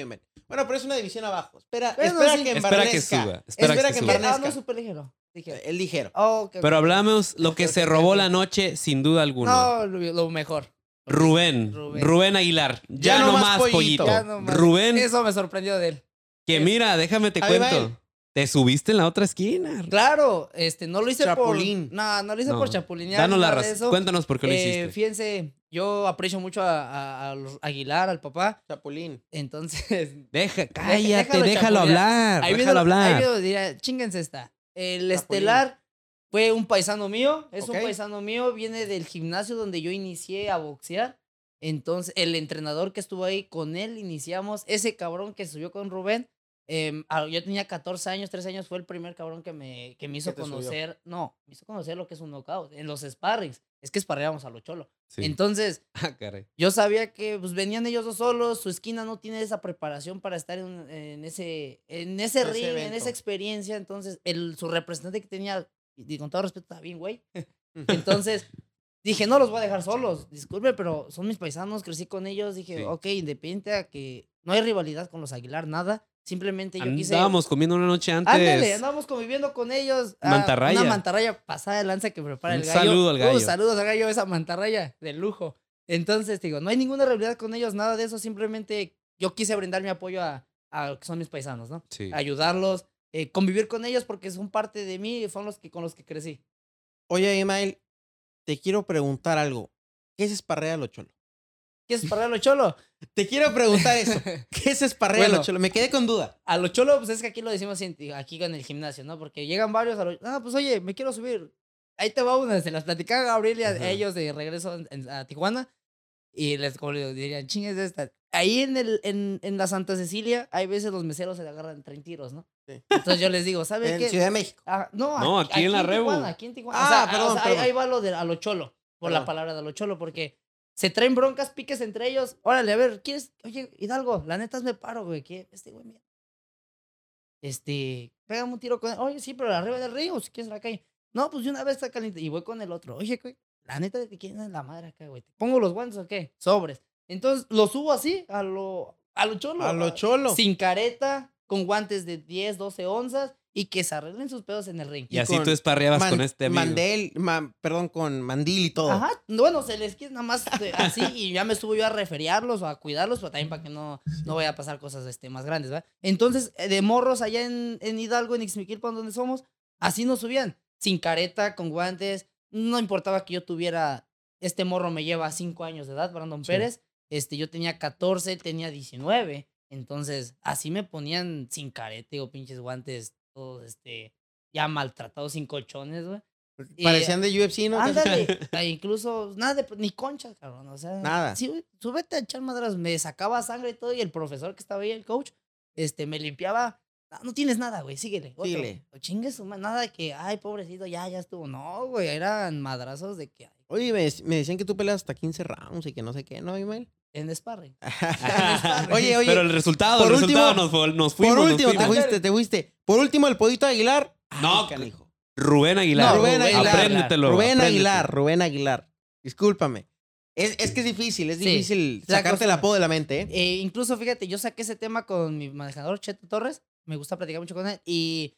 Speaker 1: Bueno, pero es una división abajo. Espera,
Speaker 3: Bueno,
Speaker 1: espera
Speaker 3: sí.
Speaker 1: que
Speaker 2: Espera que
Speaker 1: embarnezca.
Speaker 2: suba. Espera,
Speaker 1: Espera
Speaker 2: que,
Speaker 1: que
Speaker 2: suba.
Speaker 1: embarnezca.
Speaker 3: Ah, no, super ligero. ligero.
Speaker 1: El ligero.
Speaker 3: Oh, ok,
Speaker 2: Pero hablamos lo que se robó la noche, sin duda alguna.
Speaker 3: No, lo, lo mejor.
Speaker 2: Rubén, Rubén.
Speaker 3: Rubén.
Speaker 2: Aguilar.
Speaker 1: Ya
Speaker 2: Ya,
Speaker 1: no más pollito.
Speaker 2: pollito.
Speaker 3: Ya no más.
Speaker 2: Rubén,
Speaker 3: Eso me sorprendió de él.
Speaker 2: que mira, déjame te
Speaker 1: Ahí va
Speaker 2: cuento.
Speaker 1: él.
Speaker 2: Te subiste en la otra esquina.
Speaker 3: Claro, este, no lo hice
Speaker 1: Chapulín.
Speaker 3: por. No, no lo hice
Speaker 2: No.
Speaker 3: por chapulinear.
Speaker 2: Danos la razón. Cuéntanos por qué lo
Speaker 3: Eh,
Speaker 2: hiciste.
Speaker 3: Fíjense, yo aprecio mucho a, a- a los Aguilar, al papá.
Speaker 1: Chapulín.
Speaker 3: Entonces,
Speaker 2: Deja, cállate,
Speaker 3: déjalo
Speaker 2: hablar.
Speaker 3: ahí
Speaker 2: déjalo
Speaker 3: ahí
Speaker 2: hablar.
Speaker 3: viene, diría, chinguense esta. El
Speaker 1: Chapulín.
Speaker 3: estelar fue un paisano mío, es un paisano mío, viene del gimnasio donde yo inicié a boxear. Entonces, el entrenador que estuvo ahí, con él iniciamos. Ese cabrón que subió con Rubén, em, ah, yo tenía 14 años, 13 años, fue el primer cabrón que me, que me hizo
Speaker 1: subió?
Speaker 3: conocer. No, me hizo conocer lo que es un knockout. En los sparrings. Es que sparreábamos a lo cholo.
Speaker 2: Sí.
Speaker 3: Entonces,
Speaker 2: Ah,
Speaker 3: yo sabía que pues, venían ellos dos solos, su esquina no tiene esa preparación para estar en, en ese, en ese
Speaker 1: Ese
Speaker 3: ring, en esa experiencia. Entonces, el, su representante que tenía, y con todo respeto, estaba bien, güey. Entonces, dije, no los voy a dejar solos. Disculpe, pero son mis paisanos, crecí con ellos. Dije,
Speaker 2: Sí.
Speaker 3: ok, independiente a que no hay rivalidad con los Aguilar, nada. Simplemente yo quise.
Speaker 2: Andábamos comiendo una noche antes.
Speaker 3: Ándale, andábamos conviviendo con ellos. ah,
Speaker 2: Mantarraya.
Speaker 3: Una mantarraya pasada de lanza que prepara
Speaker 2: Un
Speaker 3: el gallo.
Speaker 2: saludo al gallo.
Speaker 3: Uh, saludos al gallo, esa mantarraya de lujo. Entonces, digo, no hay ninguna rivalidad con ellos, nada de eso. Simplemente yo quise brindar mi apoyo a, a que son mis paisanos, ¿no?
Speaker 2: Sí.
Speaker 3: Ayudarlos, eh, convivir con ellos porque son parte de mí y fueron los que, con los que crecí.
Speaker 1: Oye, Email, te quiero preguntar algo. ¿Qué es esparrea lo cholo?
Speaker 3: ¿Quieres parar a lo cholo?
Speaker 1: Te quiero preguntar eso. ¿Qué es esparrea
Speaker 3: Bueno.
Speaker 1: lo cholo? Me quedé con duda.
Speaker 3: A lo cholo, pues es que aquí lo decimos en- aquí en el gimnasio, ¿no? Porque llegan varios a lo... Ah, pues oye, me quiero subir. Ahí te va una, se las platicaba Gabriel y a
Speaker 2: Ajá.
Speaker 3: ellos de regreso en- en- a Tijuana. Y les como les dirían, chingues de esta. Ahí en, el, en, en la Santa Cecilia, hay veces los meseros se le agarran 30 tiros, ¿no?
Speaker 1: Sí.
Speaker 3: Entonces yo les digo, ¿sabes
Speaker 1: En
Speaker 3: qué?
Speaker 1: Ciudad de México.
Speaker 3: Ah, no,
Speaker 2: No, aquí en la Rebu.
Speaker 3: Tijuana, aquí en Tijuana.
Speaker 1: Ah,
Speaker 3: o sea,
Speaker 1: perdón,
Speaker 3: o sea, ahí-
Speaker 1: perdón.
Speaker 3: Ahí, va lo de a lo cholo, por
Speaker 1: Perdón.
Speaker 3: la palabra de a lo cholo, porque se traen broncas, piques entre ellos. Órale, a ver, ¿quieres? Oye, Hidalgo, la neta me paro, güey. que Este güey, mira. Este, pégame un tiro con él. Oye, sí, pero arriba del río, si quieres en la calle. No, pues de una vez está caliente. Y voy con el otro. Oye, güey, la neta, ¿te quién es la madre acá, güey? ¿Te pongo los guantes o qué? Sobres. Entonces, lo subo así, a lo, a lo cholo.
Speaker 1: A lo cholo.
Speaker 3: Sin careta, con guantes de 10, 12 onzas y que se arreglen sus pedos en el ring.
Speaker 2: Y así tú esparreabas
Speaker 1: Man-
Speaker 2: con este amigo.
Speaker 1: Mandel, ma- perdón, con mandil y todo.
Speaker 3: Ajá, bueno, se les quiere nada más de- así y ya me estuvo yo a referiarlos o a cuidarlos, pero también para que no, no vaya a pasar cosas este, más grandes, ¿verdad? Entonces, eh, de morros allá en, en Hidalgo, en Ixmiquilpan, donde somos, así nos subían, sin careta, con guantes, no importaba que yo tuviera, este morro me lleva cinco años de edad, Brandon
Speaker 1: Sí.
Speaker 3: Pérez, este, yo tenía 14, él tenía 19, entonces, así me ponían sin careta, digo, pinches guantes, todos, este, ya maltratados, sin colchones, güey. Y-
Speaker 1: Parecían de UFC, ¿no?
Speaker 3: Ándale. e incluso nada de, ni conchas, cabrón. O sea,
Speaker 1: Nada.
Speaker 3: Sí, güey, súbete a echar madras. Me sacaba sangre y todo. Y el profesor que estaba ahí, el coach, este, me limpiaba. "Ah, no tienes nada, güey, síguele.
Speaker 1: Síguele.
Speaker 3: O Chingue su ma- nada de que, ay, pobrecito, ya, ya estuvo. No, güey, eran madrazos de que,
Speaker 1: Oye, me, me decían que tú peleas hasta 15 rounds y que no sé qué, ¿no, Imael?
Speaker 3: en sparring.
Speaker 1: oye, oye.
Speaker 2: Pero el resultado,
Speaker 1: por
Speaker 2: el resultado
Speaker 1: último-
Speaker 2: nos, fu- nos fuimos.
Speaker 1: por
Speaker 2: nos
Speaker 1: último, te fuiste, te fuiste. Por último, el pollito Aguilar.
Speaker 2: No,
Speaker 1: canijo.
Speaker 2: Rubén Aguilar.
Speaker 1: No, Rubén Aguilar.
Speaker 2: Apréndetelo.
Speaker 1: Rubén
Speaker 2: apréndetelo.
Speaker 1: Aguilar, Rubén Aguilar. Discúlpame. Es, es que es difícil, es
Speaker 3: Sí.
Speaker 1: difícil sacarte el apodo de la mente, ¿eh?
Speaker 3: Eh, incluso, fíjate, yo saqué ese tema con mi manejador, Cheto Torres. Me gusta platicar mucho con él. Y,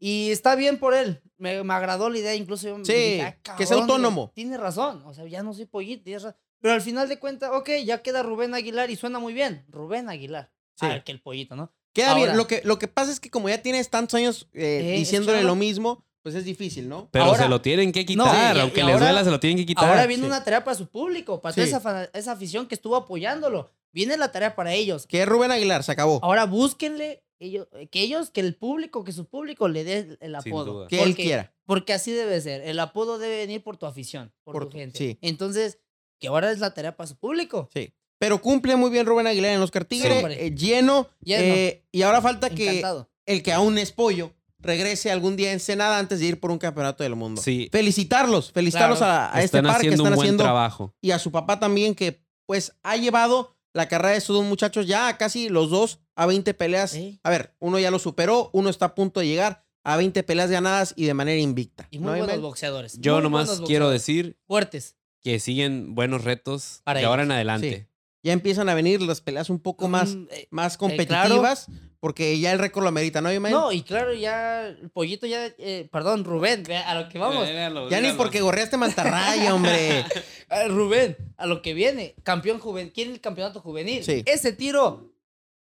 Speaker 3: y está bien por él. Me, me agradó la idea. Incluso yo me
Speaker 1: Sí,
Speaker 3: dije, "Ah,
Speaker 1: que sea
Speaker 3: cabrón",
Speaker 1: autónomo.
Speaker 3: Tiene razón. O sea, ya no soy pollito. tienes razón. Pero al final de cuentas, ok, ya queda Rubén Aguilar y suena muy bien. Rubén Aguilar.
Speaker 1: Sí.
Speaker 3: Ah, que el pollito, ¿no?
Speaker 1: Queda bien. Lo que, lo que pasa es que como ya tienes tantos años eh,
Speaker 3: Eh,
Speaker 1: diciéndole lo mismo, pues es difícil, ¿no?
Speaker 2: Pero
Speaker 3: Ahora-
Speaker 2: se lo tienen que
Speaker 3: No,
Speaker 2: quitar.
Speaker 3: y-
Speaker 2: aunque
Speaker 3: y
Speaker 2: les
Speaker 3: ahora-
Speaker 2: duela, se lo tienen que quitar.
Speaker 3: Ahora viene
Speaker 1: sí.
Speaker 3: una tarea para su público, para toda
Speaker 1: Sí.
Speaker 3: esa, esa afición que estuvo apoyándolo. Viene la tarea para ellos.
Speaker 1: Que es Rubén Aguilar, se acabó.
Speaker 3: Ahora búsquenle, ellos, que ellos, que el público, que su público le dé el
Speaker 2: Sin
Speaker 3: apodo.
Speaker 2: duda.
Speaker 1: que él quiera.
Speaker 3: Porque así debe ser. El apodo debe venir por tu afición, por,
Speaker 1: Por
Speaker 3: tu- gente.
Speaker 1: sí.
Speaker 3: Entonces, que ahora es la tarea para su público.
Speaker 1: Sí. Pero cumple muy bien Rubén Aguilar en los Tigre,
Speaker 3: hombre.
Speaker 1: eh, lleno.
Speaker 3: Lleno.
Speaker 1: eh, y ahora falta que
Speaker 3: Encantado.
Speaker 1: el que aún es pollo regrese algún día en Senada antes de ir por un campeonato del mundo.
Speaker 2: Sí.
Speaker 1: Felicitarlos, felicitarlos
Speaker 3: Claro.
Speaker 1: a, a este
Speaker 2: están
Speaker 1: par que
Speaker 2: haciendo
Speaker 1: están
Speaker 2: un buen
Speaker 1: haciendo
Speaker 2: trabajo.
Speaker 1: y a su papá también que pues ha llevado la carrera de estos dos muchachos ya a casi los dos a 20 peleas. A ver, uno ya lo superó, uno está a punto de llegar a 20 peleas ganadas y de manera invicta.
Speaker 3: Y
Speaker 1: ¿no,
Speaker 3: muy buenos boxeadores.
Speaker 2: Yo
Speaker 3: muy
Speaker 2: nomás quiero decir
Speaker 3: Fuertes.
Speaker 2: Que siguen buenos retos
Speaker 3: Para
Speaker 2: de ahora en adelante.
Speaker 1: Sí. Ya empiezan a venir las peleas un poco más,
Speaker 3: Mm, eh,
Speaker 1: más
Speaker 3: claro.
Speaker 1: competitivas porque ya el récord lo amerita, ¿no, Imael?
Speaker 3: no, y claro, ya el pollito ya, eh, perdón, Rubén, ve a lo que vamos.
Speaker 1: ya ni porque gorreaste mantarraya, hombre.
Speaker 3: Ah, Rubén, a lo que viene, campeón juvenil, ¿quiere el campeonato juvenil?
Speaker 1: Sí.
Speaker 3: Ese tiro,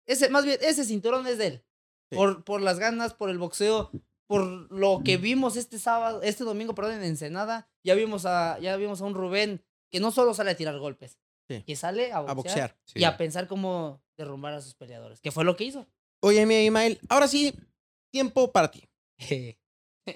Speaker 3: ese, más bien, ese cinturón es de él.
Speaker 1: Sí.
Speaker 3: Por, por las ganas, por el boxeo, por lo que vimos este sábado, este domingo, perdón, en Ensenada, ya vimos a, ya vimos a un Rubén que no solo sale a tirar golpes,
Speaker 1: Sí.
Speaker 3: que sale a boxear,
Speaker 1: A boxear.
Speaker 2: Sí.
Speaker 3: y a pensar cómo derrumbar a sus peleadores, que fue lo que hizo.
Speaker 1: Oye, mi Imael, ahora sí, tiempo para ti.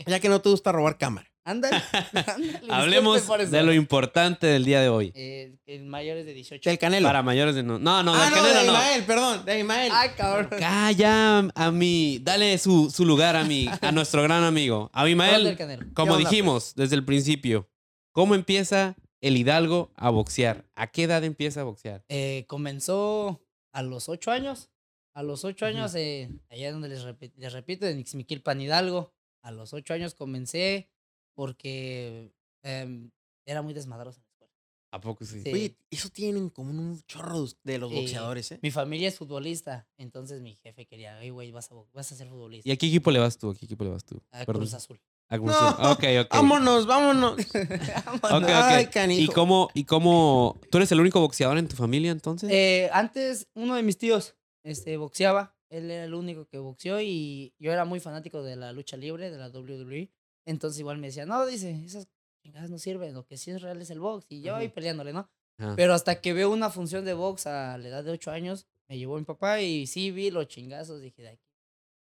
Speaker 1: Ya que no te gusta robar cámara.
Speaker 3: Ándale, ándale,
Speaker 2: Hablemos de lo importante del día de hoy.
Speaker 3: Eh, en mayores de 18.
Speaker 1: Del Canelo.
Speaker 2: Para mayores de no. No, no,
Speaker 1: ah,
Speaker 2: del
Speaker 1: no,
Speaker 2: Canelo
Speaker 1: de
Speaker 2: no.
Speaker 1: Imael, perdón, de Imael.
Speaker 3: Ay, cabrón.
Speaker 2: Calla a mi. Dale su, su lugar a mi, a nuestro gran amigo. Abimael,
Speaker 3: Canelo.
Speaker 2: como
Speaker 1: ¿Qué onda,
Speaker 2: dijimos desde el principio, ¿cómo empieza el Hidalgo a boxear? ¿A qué edad empieza a boxear?
Speaker 3: Eh, comenzó a los ocho años. A los ocho
Speaker 2: Ujú.
Speaker 3: años, eh, allá donde les, repi- les repito, en Ixmiquilpan Hidalgo. A los ocho años comencé porque em, era muy desmadroso en la escuela.
Speaker 2: ¿A poco sí?
Speaker 3: Sí.
Speaker 1: Oye, eso tienen en común un chorro de los
Speaker 3: Sí.
Speaker 1: boxeadores, ¿eh?
Speaker 3: Mi familia es futbolista, entonces mi jefe quería, hey, güey, vas a, vas a ser futbolista.
Speaker 2: ¿Y a qué equipo le vas tú? ¿A qué equipo le vas tú?
Speaker 3: A
Speaker 2: Perdón.
Speaker 3: Cruz Azul.
Speaker 2: A Cruz
Speaker 1: No,
Speaker 2: Azul. Ok, ok.
Speaker 1: Vámonos, vámonos.
Speaker 2: Ok.
Speaker 1: Ay,
Speaker 2: ¿Y
Speaker 1: canijo.
Speaker 2: cómo, ¿Y cómo? ¿Tú eres el único boxeador en tu familia entonces?
Speaker 3: Eh, antes, uno de mis tíos este, boxeaba. Él era el único que boxeó y yo era muy fanático de la lucha libre, de la WWE. Entonces igual me decía, no, dice, esas chingadas no sirven, lo que sí es real es el box. Y yo ahí peleándole, ¿no?
Speaker 2: Ajá.
Speaker 3: Pero hasta que veo una función de box a la edad de 8 años, me llevó mi papá y sí vi los chingazos, dije, de aquí.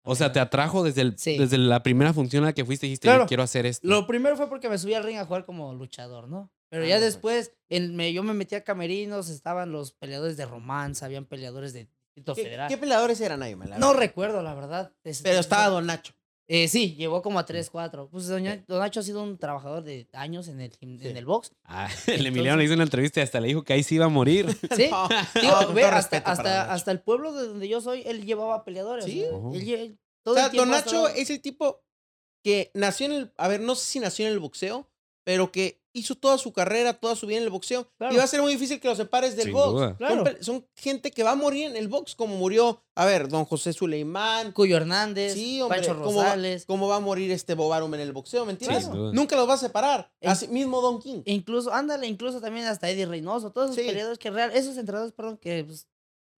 Speaker 2: o sea, te atrajo desde, el,
Speaker 3: Sí.
Speaker 2: desde la primera función a la que fuiste y dijiste,
Speaker 3: Claro.
Speaker 2: yo quiero hacer esto.
Speaker 3: Lo primero fue porque me subí al ring a jugar como luchador, ¿no? Pero
Speaker 1: Ah,
Speaker 3: ya
Speaker 1: pues.
Speaker 3: después, en- me, yo me metí a camerinos, estaban los peleadores de romance, habían peleadores de Distrito
Speaker 1: ¿Qué,
Speaker 3: Federal.
Speaker 1: qué peleadores eran ahí, la
Speaker 3: No recuerdo, la verdad.
Speaker 1: Pero estaba Don Nacho.
Speaker 3: Eh, sí, llevó como a 3, 4. Pues Don, Ña- Don Nacho ha sido un trabajador de años en el,
Speaker 1: Sí.
Speaker 3: en el box.
Speaker 2: Ah, el Emiliano le hizo una entrevista y hasta le dijo que ahí sí iba a morir.
Speaker 3: Sí.
Speaker 1: No,
Speaker 3: Digo,
Speaker 1: no, con
Speaker 3: ve,
Speaker 1: todo
Speaker 3: hasta, hasta, el pueblo de donde yo soy, él llevaba peleadores.
Speaker 1: Sí.
Speaker 3: o sea,
Speaker 2: Oh.
Speaker 3: él lle- todo
Speaker 1: O sea,
Speaker 3: el
Speaker 1: Don Nacho es el tipo que nació en el. A ver, no sé si nació en el boxeo, pero que hizo toda su carrera, toda su vida en el boxeo.
Speaker 3: Claro.
Speaker 1: Y va a ser muy difícil que lo separes del
Speaker 2: Sin
Speaker 1: box.
Speaker 2: duda.
Speaker 1: Son
Speaker 3: Claro.
Speaker 1: pe- Son, gente que va a morir en el box, como murió, a ver, don José Suleimán.
Speaker 3: Cuyo Hernández,
Speaker 1: Sí, hombre.
Speaker 3: Pancho
Speaker 1: ¿cómo va,
Speaker 3: Rosales.
Speaker 1: cómo va a morir este Bobarum en el boxeo? ¿Me entiendes?
Speaker 2: Sin duda.
Speaker 1: Nunca los va a separar.
Speaker 3: En-
Speaker 1: Así mismo Don King.
Speaker 3: Incluso, ándale, incluso también hasta Eddie Reynoso, todos esos
Speaker 1: Sí.
Speaker 3: peleadores que real, esos entrenadores, perdón, que pues,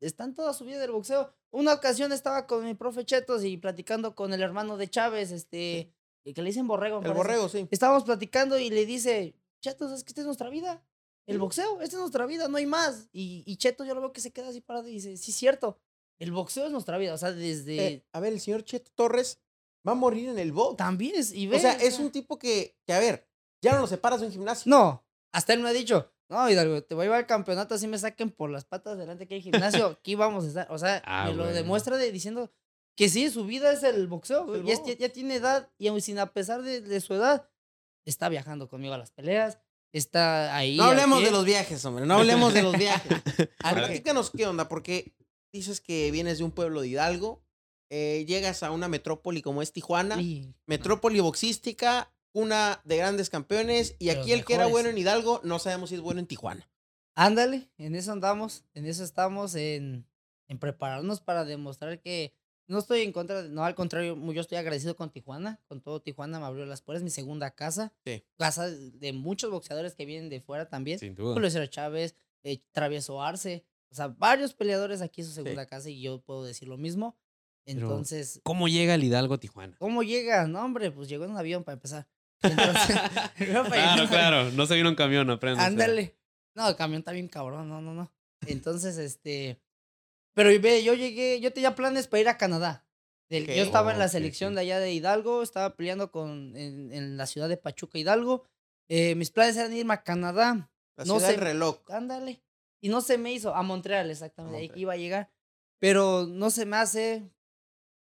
Speaker 3: están toda su vida del boxeo. Una ocasión estaba con mi profe Chetos y platicando con el hermano de Chávez, este, que le dicen Borrego.
Speaker 1: El borrego, sí.
Speaker 3: Estábamos platicando y le dice, Chetos, es que esta es nuestra vida. El boxeo, esta es nuestra vida, no hay más. Y, y Cheto yo lo veo que se queda así parado y dice, sí, cierto. El boxeo es nuestra vida. O sea, desde...
Speaker 1: Eh, a ver, el señor Cheto Torres va a morir en el box.
Speaker 3: también es... Y ve,
Speaker 1: O sea, es un tipo que, que, a ver, ya no lo separas de un gimnasio.
Speaker 3: No, hasta él me ha dicho, no, Hidalgo, te voy a llevar al campeonato, así me saquen por las patas delante que hay gimnasio, aquí vamos a estar. O sea,
Speaker 2: Ah,
Speaker 3: me lo demuestra de, diciendo que sí, su vida es el boxeo. Ya, tiene edad y aun sin a pesar de, de su edad, está viajando conmigo a las peleas, está ahí.
Speaker 1: No hablemos de los viajes, hombre. No hablemos de los viajes. Platícanos qué onda, porque dices que vienes de un pueblo de Hidalgo, eh, llegas a una metrópoli como es Tijuana, metrópoli boxística, una de grandes campeones, y aquí el que era bueno en Hidalgo, no sabemos si es bueno en Tijuana.
Speaker 3: Ándale, en eso andamos, en eso estamos, en, en prepararnos para demostrar que no estoy en contra, de- no, al contrario, yo estoy agradecido con Tijuana, con todo Tijuana me abrió las puertas, mi segunda casa,
Speaker 1: Sí.
Speaker 3: casa de muchos boxeadores que vienen de fuera también,
Speaker 2: Sin duda.
Speaker 3: Julio César Chávez, eh, Travieso Arce, o sea, varios peleadores aquí en su segunda casa y yo puedo decir lo mismo. Entonces,
Speaker 2: ¿Cómo llega el Hidalgo a Tijuana?
Speaker 3: ¿cómo llega? No, hombre, pues llegó en un avión para empezar. Entonces,
Speaker 2: Claro, claro. No se vino en camión, aprende.
Speaker 3: Ándale. No, el camión está bien cabrón, no, no, no. Entonces, este. Pero ve, yo llegué, yo tenía planes para ir a Canadá. Del-. Yo estaba en la
Speaker 2: Ok,
Speaker 3: selección de allá de Hidalgo, estaba peleando con, en, en la ciudad de Pachuca, Hidalgo. Eh, mis planes eran irme a Canadá.
Speaker 1: La
Speaker 3: No
Speaker 1: del reloj.
Speaker 3: Ándale. Y no se me hizo. A Montreal, exactamente. Ahí
Speaker 1: Montreal.
Speaker 3: que iba a llegar. Pero no se me hace.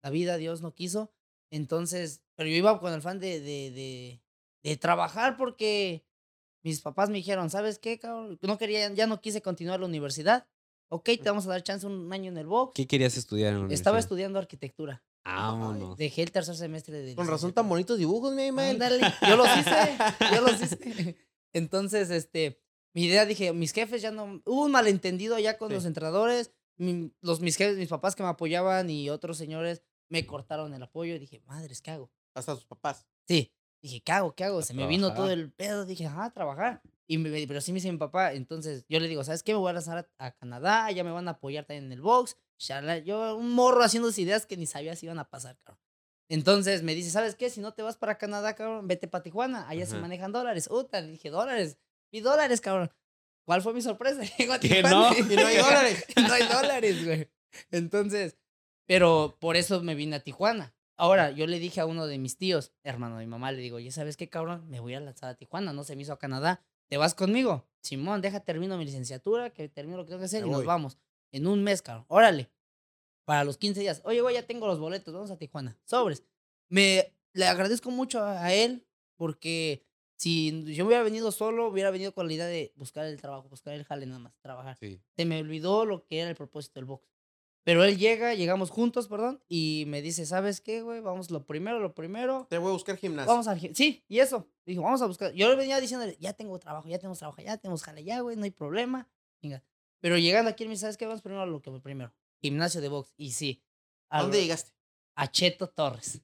Speaker 3: La vida, Dios no quiso. Entonces, pero yo iba con el fan de, de, de, de trabajar porque mis papás me dijeron, ¿sabes qué, cabrón? No quería, ya no quise continuar la universidad. Ok, te vamos a dar chance un año en el box.
Speaker 2: ¿Qué querías estudiar en la
Speaker 3: Estaba estudiando arquitectura.
Speaker 2: Vámonos.
Speaker 3: Dejé el tercer semestre de
Speaker 1: Con razón tan bonitos dibujos, mi Imael.
Speaker 3: Yo los hice, yo los hice. Entonces, este, mi idea, dije, mis jefes ya no, hubo un malentendido ya con
Speaker 1: Sí.
Speaker 3: los entrenadores, mi- los, mis jefes, mis papás que me apoyaban y otros señores me cortaron el apoyo y dije, madres, ¿qué hago?
Speaker 1: Hasta sus papás.
Speaker 3: Sí, dije, ¿qué hago? ¿Qué hago?
Speaker 2: A
Speaker 3: Se me vino todo el pedo, dije, ah, trabajar. Y me, pero sí me dice mi papá, entonces yo le digo, ¿sabes qué? Me voy a lanzar a, a Canadá, ya me van a apoyar también en el box. shalala". Yo, un morro haciendo ideas que ni sabía si iban a pasar, cabrón. Entonces me dice, ¿sabes qué? Si no te vas para Canadá, cabrón, vete para Tijuana, allá se manejan dólares. Uta, le dije, dólares, y dólares, cabrón. ¿Cuál fue mi sorpresa? Llego a Tijuana
Speaker 2: no.
Speaker 1: Y no hay dólares.
Speaker 3: no hay dólares, güey. Entonces, pero por eso me vine a Tijuana. Ahora, yo le dije a uno de mis tíos, hermano de mi mamá, le digo, ya sabes qué, cabrón, me voy a lanzar a Tijuana, no se me hizo a Canadá. ¿Te vas conmigo? Simón, deja, termino mi licenciatura, que termino lo que tengo que hacer
Speaker 1: Me
Speaker 3: y nos vamos. En un mes, cabrón. Órale. Para los 15 días. Oye, güey, ya tengo los boletos, vamos a Tijuana. Sobres. Me le agradezco mucho a, a él porque si yo hubiera venido solo, hubiera venido con la idea de buscar el trabajo, buscar el jale nada más, trabajar
Speaker 2: Sí.
Speaker 3: se me olvidó lo que era el propósito del box. Pero él llega, llegamos juntos, perdón, y me dice, ¿sabes qué, güey? Vamos, lo primero, lo primero.
Speaker 1: Te voy a buscar gimnasio.
Speaker 3: Vamos al gim- Sí, y eso. Dijo, vamos a buscar. Yo le venía diciéndole, ya tengo trabajo, ya tenemos trabajo, ya tenemos jale, ya, güey, no hay problema. Venga. Pero llegando aquí, él me dice, ¿sabes qué? Vamos primero a lo que primero. Gimnasio de box. Y sí.
Speaker 1: ¿A dónde llegaste?
Speaker 3: A Cheto Torres.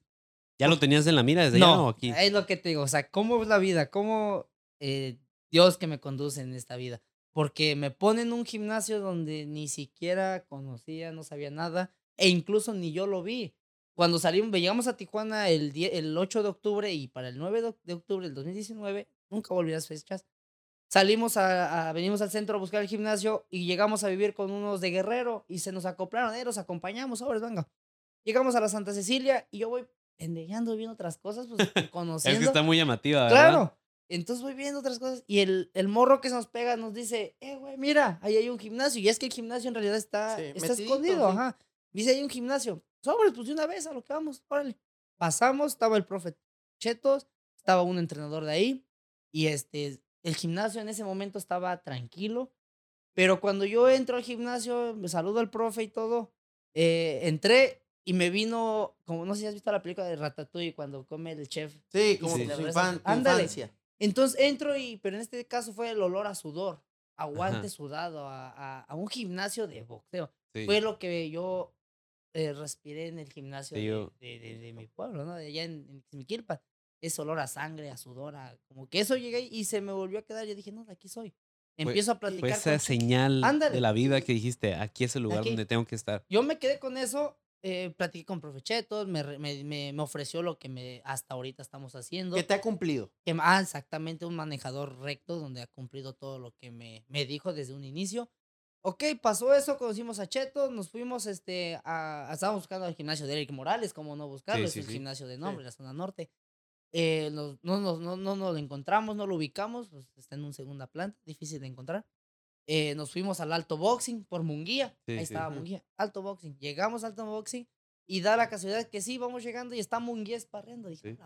Speaker 2: ¿Ya lo tenías en la mira desde allá
Speaker 3: No,
Speaker 2: o aquí?
Speaker 3: es lo que te digo. O sea, ¿cómo es la vida? ¿Cómo eh, Dios que me conduce en esta vida? Porque me pone en un gimnasio donde ni siquiera conocía, no sabía nada, e incluso ni yo lo vi. Cuando salimos, llegamos a Tijuana el, die- el 8 de octubre y para el 9 de oc- de octubre del 2019, nunca volví a las fechas, salimos a, a- venimos al centro a buscar el gimnasio y llegamos a vivir con unos de Guerrero y se nos acoplaron, eh, los acompañamos, sobres, venga. Llegamos a la Santa Cecilia y yo voy pendejeando, viendo otras cosas, pues
Speaker 2: Es
Speaker 3: conociendo.
Speaker 2: que está muy llamativa, ¿verdad?
Speaker 3: Claro. Entonces voy viendo otras cosas y el, el morro que se nos pega nos dice, eh, güey, mira, ahí hay un gimnasio. Y es que el gimnasio en realidad está,
Speaker 1: Sí,
Speaker 3: está
Speaker 1: metidito,
Speaker 3: escondido,
Speaker 1: sí.
Speaker 3: ajá. Dice, hay un gimnasio. Sobres, pues de una vez a lo que vamos, órale. Pasamos, estaba el profe Chetos, estaba un entrenador de ahí y este, el gimnasio en ese momento estaba tranquilo. Pero cuando yo entro al gimnasio, me saludo al profe y todo, eh, entré y me vino, como no sé si has visto la película de Ratatouille cuando come el chef
Speaker 1: Sí, como
Speaker 2: Sí.
Speaker 1: su infan-
Speaker 3: Ándale.
Speaker 1: infancia.
Speaker 3: Entonces entro y, pero en este caso fue el olor a sudor, a guante
Speaker 2: Ajá.
Speaker 3: sudado, a, a- a un gimnasio de boxeo.
Speaker 2: Sí.
Speaker 3: Fue lo que yo eh, respiré en el gimnasio
Speaker 2: Sí,
Speaker 3: de,
Speaker 2: yo-
Speaker 3: de- de- de mi pueblo, ¿no? De allá en, en Ixmiquilpan. Ese olor a sangre, a sudor, a, como que eso llegué y se me volvió a quedar. Yo dije, no, de aquí soy. Empiezo a
Speaker 2: Fue
Speaker 3: platicar.
Speaker 2: esa
Speaker 3: con-
Speaker 2: señal
Speaker 3: Ándale.
Speaker 2: de la vida que dijiste, aquí es el lugar
Speaker 3: Aquí.
Speaker 2: donde tengo que estar.
Speaker 3: Yo me quedé con eso, eh, platiqué con Profe Chetos, me, me, me- me ofreció lo que me, hasta ahorita estamos haciendo.
Speaker 1: Que te ha cumplido.
Speaker 3: que, ah, exactamente, un manejador recto donde ha cumplido todo lo que me, me dijo desde un inicio. Ok, pasó eso, conocimos a Cheto, nos fuimos, este, a, estábamos buscando el gimnasio de Eric Morales, como no buscarlo,
Speaker 2: Sí,
Speaker 3: es
Speaker 2: sí,
Speaker 3: un
Speaker 2: sí.
Speaker 3: gimnasio de nombre, la zona norte. Eh, no, nos- no, no, no lo encontramos, no lo ubicamos, pues, está en una segunda planta, difícil de encontrar. Eh, nos fuimos al Alto Boxing por Munguía,
Speaker 2: Sí,
Speaker 3: ahí
Speaker 2: sí.
Speaker 3: estaba. Munguía, Alto Boxing. Llegamos al Alto Boxing Y da la casualidad que sí, vamos llegando y está Munguía parreando. Dije,
Speaker 2: Sí.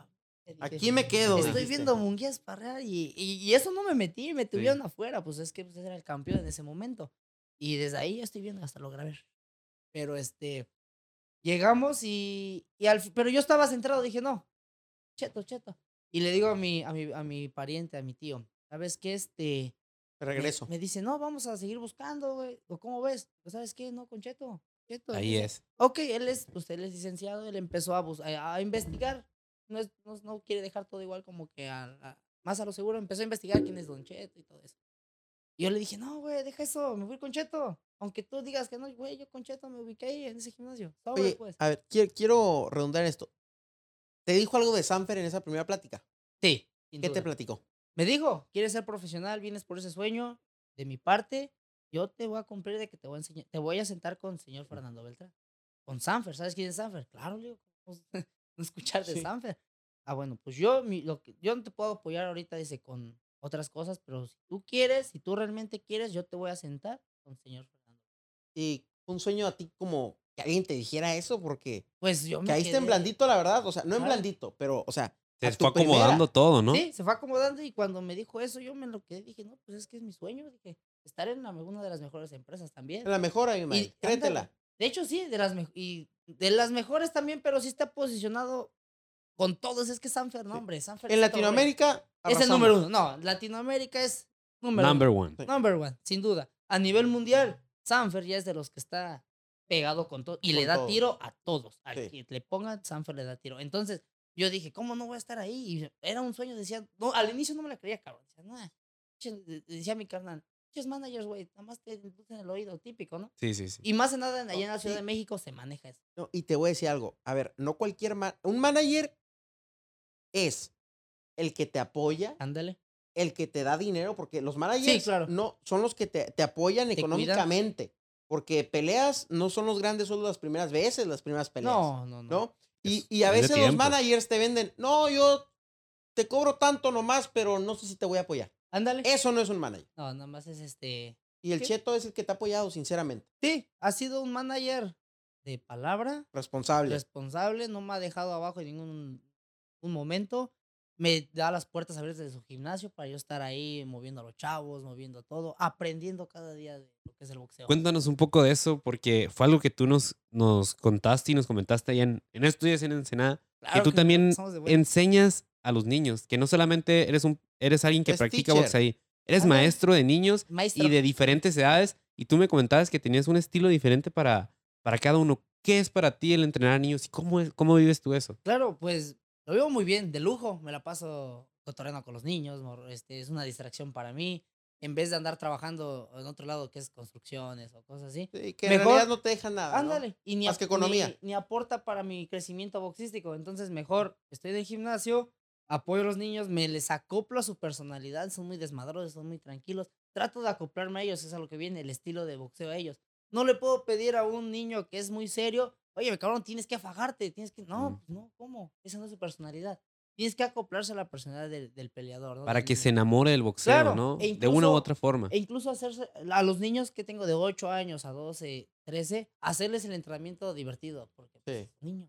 Speaker 3: Dije,
Speaker 1: Aquí me quedo.
Speaker 3: Estoy
Speaker 1: dijiste.
Speaker 3: viendo a Munguía parrear y, y, y eso no me metí, me tuvieron afuera, pues es que pues, era el campeón en ese momento. Y desde ahí ya estoy viendo, hasta lo grabé. Pero este, llegamos y, y al, pero yo estaba centrado, dije, no, cheto, cheto. Y le digo a mi, a mi, a mi pariente, a mi tío, ¿sabes qué? Este,
Speaker 1: Regreso.
Speaker 3: Me, dice, no, vamos a seguir buscando, güey. ¿O cómo ves? Pues, ¿Sabes qué? No, con Cheto. Cheto.
Speaker 2: Ahí es.
Speaker 3: Ok, él es, pues él es licenciado, él empezó a, bus- a, investigar. No, es- no, no quiere dejar todo igual como que a, a- más a lo seguro. Empezó a investigar quién es Don Cheto y todo eso. Y yo le dije, no, güey, deja eso, me voy con Cheto. Aunque tú digas que no, güey, yo con Cheto me ubiqué ahí en ese gimnasio. Sobre,
Speaker 1: Oye,
Speaker 3: pues.
Speaker 1: a ver, quiero, quiero redundar en esto. ¿Te dijo algo de Sanfer en esa primera plática?
Speaker 3: Sí.
Speaker 1: ¿Qué te platicó?
Speaker 3: Me dijo, quieres ser profesional, vienes por ese sueño. De mi parte, yo te voy a cumplir de que te voy a enseñar, te voy a sentar con el señor Fernando Beltrán. Con Sanfer, ¿sabes quién es Sanfer? Claro, le digo, ¿cómo no escuchar de
Speaker 1: Sí.
Speaker 3: Sanfer. Ah, bueno, pues yo, mi- lo que, yo no te puedo apoyar ahorita, dice, con otras cosas, pero si tú quieres, si tú realmente quieres, yo te voy a sentar con el señor Fernando.
Speaker 1: Y un sueño a ti como que alguien te dijera eso, porque
Speaker 3: Pues yo me
Speaker 1: caíste en
Speaker 3: quedé-
Speaker 1: blandito, la verdad. O sea, no en blandito, pero, o sea,
Speaker 2: Se
Speaker 1: a
Speaker 2: fue acomodando
Speaker 1: primera.
Speaker 2: todo, ¿no?
Speaker 3: Sí, se fue acomodando y cuando me dijo eso, yo me lo quedé, dije, no, pues es que es mi sueño, dije, estar en la- una de las mejores empresas también.
Speaker 1: La mejor, Abimael.
Speaker 3: Y,
Speaker 1: Créetela.
Speaker 3: ándale. De hecho, sí, de las, y de las mejores también, pero sí está posicionado con todos. Es que Sanfer, no, hombre, Sanfer
Speaker 1: En. Latinoamérica.
Speaker 3: es el número uno. No, Latinoamérica es número
Speaker 2: Number
Speaker 3: uno.
Speaker 2: one.
Speaker 3: Number one, sin duda. A nivel mundial, Sanfer ya es de los que está pegado con todo y le da
Speaker 1: todo.
Speaker 3: tiro a todos.
Speaker 1: Sí.
Speaker 3: que le pongan, Sanfer le da tiro. Entonces, yo dije, ¿cómo no voy a estar ahí? Y era un sueño, decía, no, al inicio no me la creía, cabrón. Decía, no, decía mi carnal, muchos managers, güey, nada más te el oído, típico, ¿no?
Speaker 2: Sí, sí, sí.
Speaker 3: Y más en nada, allá en la Ciudad de México se maneja eso.
Speaker 1: No, y te voy a decir algo. A ver, no cualquier. un manager es el que te apoya,
Speaker 3: Ándale.
Speaker 1: el que te da dinero, porque los managers
Speaker 3: claro.
Speaker 1: no, son los que te, te apoyan
Speaker 3: Te cuidan.
Speaker 1: económicamente. Porque peleas no son los grandes sueldos las primeras veces, las primeras peleas.
Speaker 3: No, no, no.
Speaker 1: ¿no? Y, y a veces los managers te venden, no, yo te cobro tanto nomás, pero no sé si te voy a apoyar.
Speaker 3: Ándale.
Speaker 1: Eso no es un manager.
Speaker 3: No, nada más es este.
Speaker 1: Y el. Cheto es el que te ha apoyado, sinceramente.
Speaker 3: Sí, ha sido un manager de palabra,
Speaker 1: Responsable.
Speaker 3: responsable, no me ha dejado abajo en ningún un momento. Me da las puertas abiertas de su gimnasio para yo estar ahí moviendo a los chavos, moviendo todo, aprendiendo cada día de lo que es el boxeo.
Speaker 2: Cuéntanos un poco de eso, porque fue algo que tú nos, nos contaste y nos comentaste allá en, en Estudios en Ensenada, que
Speaker 3: Claro
Speaker 2: tú
Speaker 3: no,
Speaker 2: también enseñas a los niños, que no solamente eres, un, eres alguien que
Speaker 1: Es
Speaker 2: practica
Speaker 1: teacher.
Speaker 2: box ahí, eres maestro de niños
Speaker 3: Maestro.
Speaker 2: y de diferentes edades, y tú me comentabas que tenías un estilo diferente para, para cada uno. ¿Qué es para ti el entrenar a niños y cómo, es, cómo vives tú eso?
Speaker 3: Claro, pues lo veo muy bien, de lujo. Me la paso cotorreando con los niños. Este, es una distracción para mí. En vez de andar trabajando en otro lado que es construcciones o cosas así.
Speaker 1: Sí, que en
Speaker 3: Mejor-
Speaker 1: realidad no te dejan nada. ¿no?
Speaker 3: Ándale. Y ni,
Speaker 1: Más que economía.
Speaker 3: Ni, ni aporta para mi crecimiento boxístico. Entonces, mejor estoy en el gimnasio, apoyo a los niños, me les acoplo a su personalidad. Son muy desmadrosos, son muy tranquilos. Trato de acoplarme a ellos, es a lo que viene, el estilo de boxeo a ellos. No le puedo pedir a un niño que es muy serio, oye, cabrón, tienes que afagarte, tienes que. No,
Speaker 2: Mm.
Speaker 3: pues no, ¿cómo? Esa no es su personalidad. Tienes que acoplarse a la personalidad del, del peleador. ¿no?
Speaker 2: Para que se enamore del boxeo,
Speaker 3: Claro,
Speaker 2: ¿no?
Speaker 3: e
Speaker 2: de una u otra forma.
Speaker 3: E incluso hacerse, a los niños que tengo de 8 años a 12, 13, hacerles el entrenamiento divertido, porque pues,
Speaker 1: Sí.
Speaker 3: niño,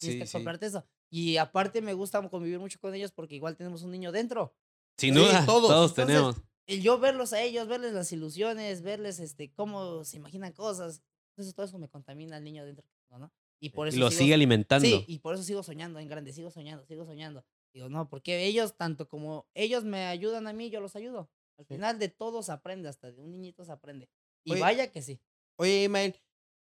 Speaker 3: tienes
Speaker 2: Sí,
Speaker 3: que
Speaker 2: sí.
Speaker 3: acoplarte eso. Y aparte me gusta convivir mucho con ellos porque igual tenemos un niño dentro.
Speaker 2: Sin
Speaker 1: Sí,
Speaker 2: duda,
Speaker 1: todos.
Speaker 2: todos,
Speaker 3: Entonces,
Speaker 2: tenemos.
Speaker 3: El yo verlos a ellos, verles las ilusiones, verles este cómo se imaginan cosas, entonces todo eso me contamina al niño dentro, ¿no? Y por eso
Speaker 2: Y lo
Speaker 3: sigo-
Speaker 2: sigue alimentando.
Speaker 3: Sí, y por eso sigo soñando en grande, sigo soñando, sigo soñando. Digo, no, porque ellos, tanto como ellos me ayudan a mí, yo los ayudo. Al
Speaker 1: Sí.
Speaker 3: final de todos aprende, hasta de un niñito se aprende. Y
Speaker 1: Oye,
Speaker 3: vaya que sí.
Speaker 1: Oye, Imael,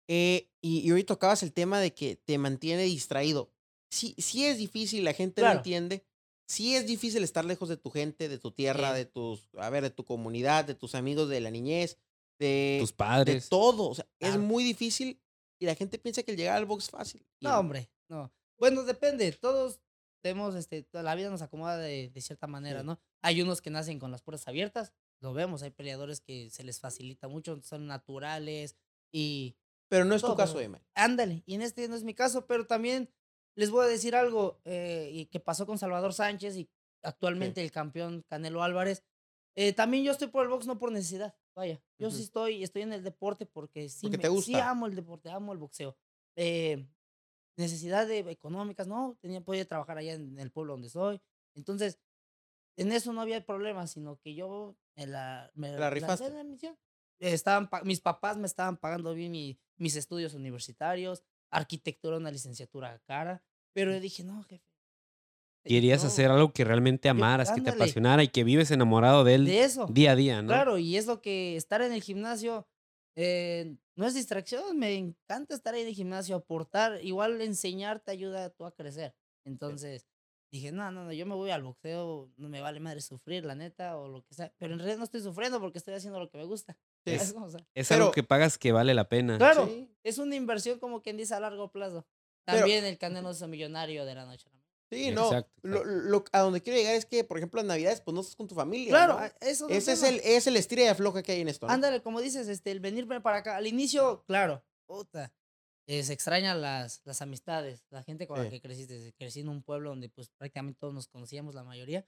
Speaker 1: eh, y, y hoy tocabas el tema de que te mantiene distraído. Sí, sí es difícil, la gente
Speaker 3: Claro.
Speaker 1: no entiende. Sí es difícil estar lejos de tu gente, de tu tierra,
Speaker 3: Sí.
Speaker 1: de tus, a ver, de tu comunidad, de tus amigos de la niñez, de,
Speaker 2: Tus
Speaker 1: de
Speaker 2: padres.
Speaker 1: todo. O sea, es
Speaker 3: Claro.
Speaker 1: muy difícil y la gente piensa que el llegar al box es fácil.
Speaker 3: No, hombre, no. Bueno, depende. Todos tenemos, este, toda la vida nos acomoda de, de cierta manera,
Speaker 1: Sí.
Speaker 3: ¿no? Hay unos que nacen con las puertas abiertas, lo vemos. Hay peleadores que se les facilita mucho, son naturales y
Speaker 1: Pero no es tu caso, Imael.
Speaker 3: Ándale, y en este no es mi caso, pero también les voy a decir algo eh, y que pasó con Salvador Sánchez y actualmente el campeón Canelo Álvarez. Eh, también yo estoy por el box, no por necesidad. Vaya, yo
Speaker 1: Ujú.
Speaker 3: sí estoy, estoy en el deporte porque sí,
Speaker 1: Porque
Speaker 3: me-
Speaker 1: te
Speaker 3: sí
Speaker 1: gusta.
Speaker 3: amo el deporte, amo el boxeo. Eh, necesidad de económicas, no, tenía, podía trabajar allá en el pueblo donde soy. Entonces, en eso no había problema, sino que yo me la, me
Speaker 1: La rifaste.
Speaker 3: la misión. Estaban, mis papás me estaban pagando bien mi- mis estudios universitarios, arquitectura, una licenciatura cara, pero yo dije, no, jefe.
Speaker 2: Querías
Speaker 3: no,
Speaker 2: hacer algo que realmente amaras, que te apasionara y que vives enamorado de él
Speaker 3: de eso.
Speaker 2: día a día, ¿no?
Speaker 3: Claro, y es lo que estar en el gimnasio eh, no es distracción, me encanta estar ahí en el gimnasio, aportar, igual enseñar te ayuda a tú a crecer. Entonces dije, no, no, no, yo me voy al boxeo, no me vale madre sufrir, la neta, o lo que sea. Pero en realidad no estoy sufriendo porque estoy haciendo lo que me gusta.
Speaker 1: Sí.
Speaker 3: ¿sabes cómo? O sea,
Speaker 2: Es
Speaker 1: Pero-
Speaker 2: algo que pagas que vale la pena.
Speaker 3: claro,
Speaker 1: Sí.
Speaker 3: es una inversión como quien dice a largo plazo.
Speaker 1: Pero-
Speaker 3: También el Canelo es un millonario de la noche a la mañana.
Speaker 1: Sí, no.
Speaker 2: Exacto,
Speaker 1: Lo,
Speaker 2: exacto.
Speaker 1: lo- a donde quiero llegar es que, por ejemplo, en Navidades, pues no estás con tu familia.
Speaker 3: Claro,
Speaker 1: ¿no?
Speaker 3: a- eso no
Speaker 1: Ese es el, es el estira y afloja que hay en esto. ¿no?
Speaker 3: Ándale, como dices, este, el venirme para acá. Al inicio, claro, puta. eh, se extrañan las, las amistades, la gente con la
Speaker 1: Sí.
Speaker 3: que creciste. Crecí en un pueblo donde pues prácticamente todos nos conocíamos, la mayoría.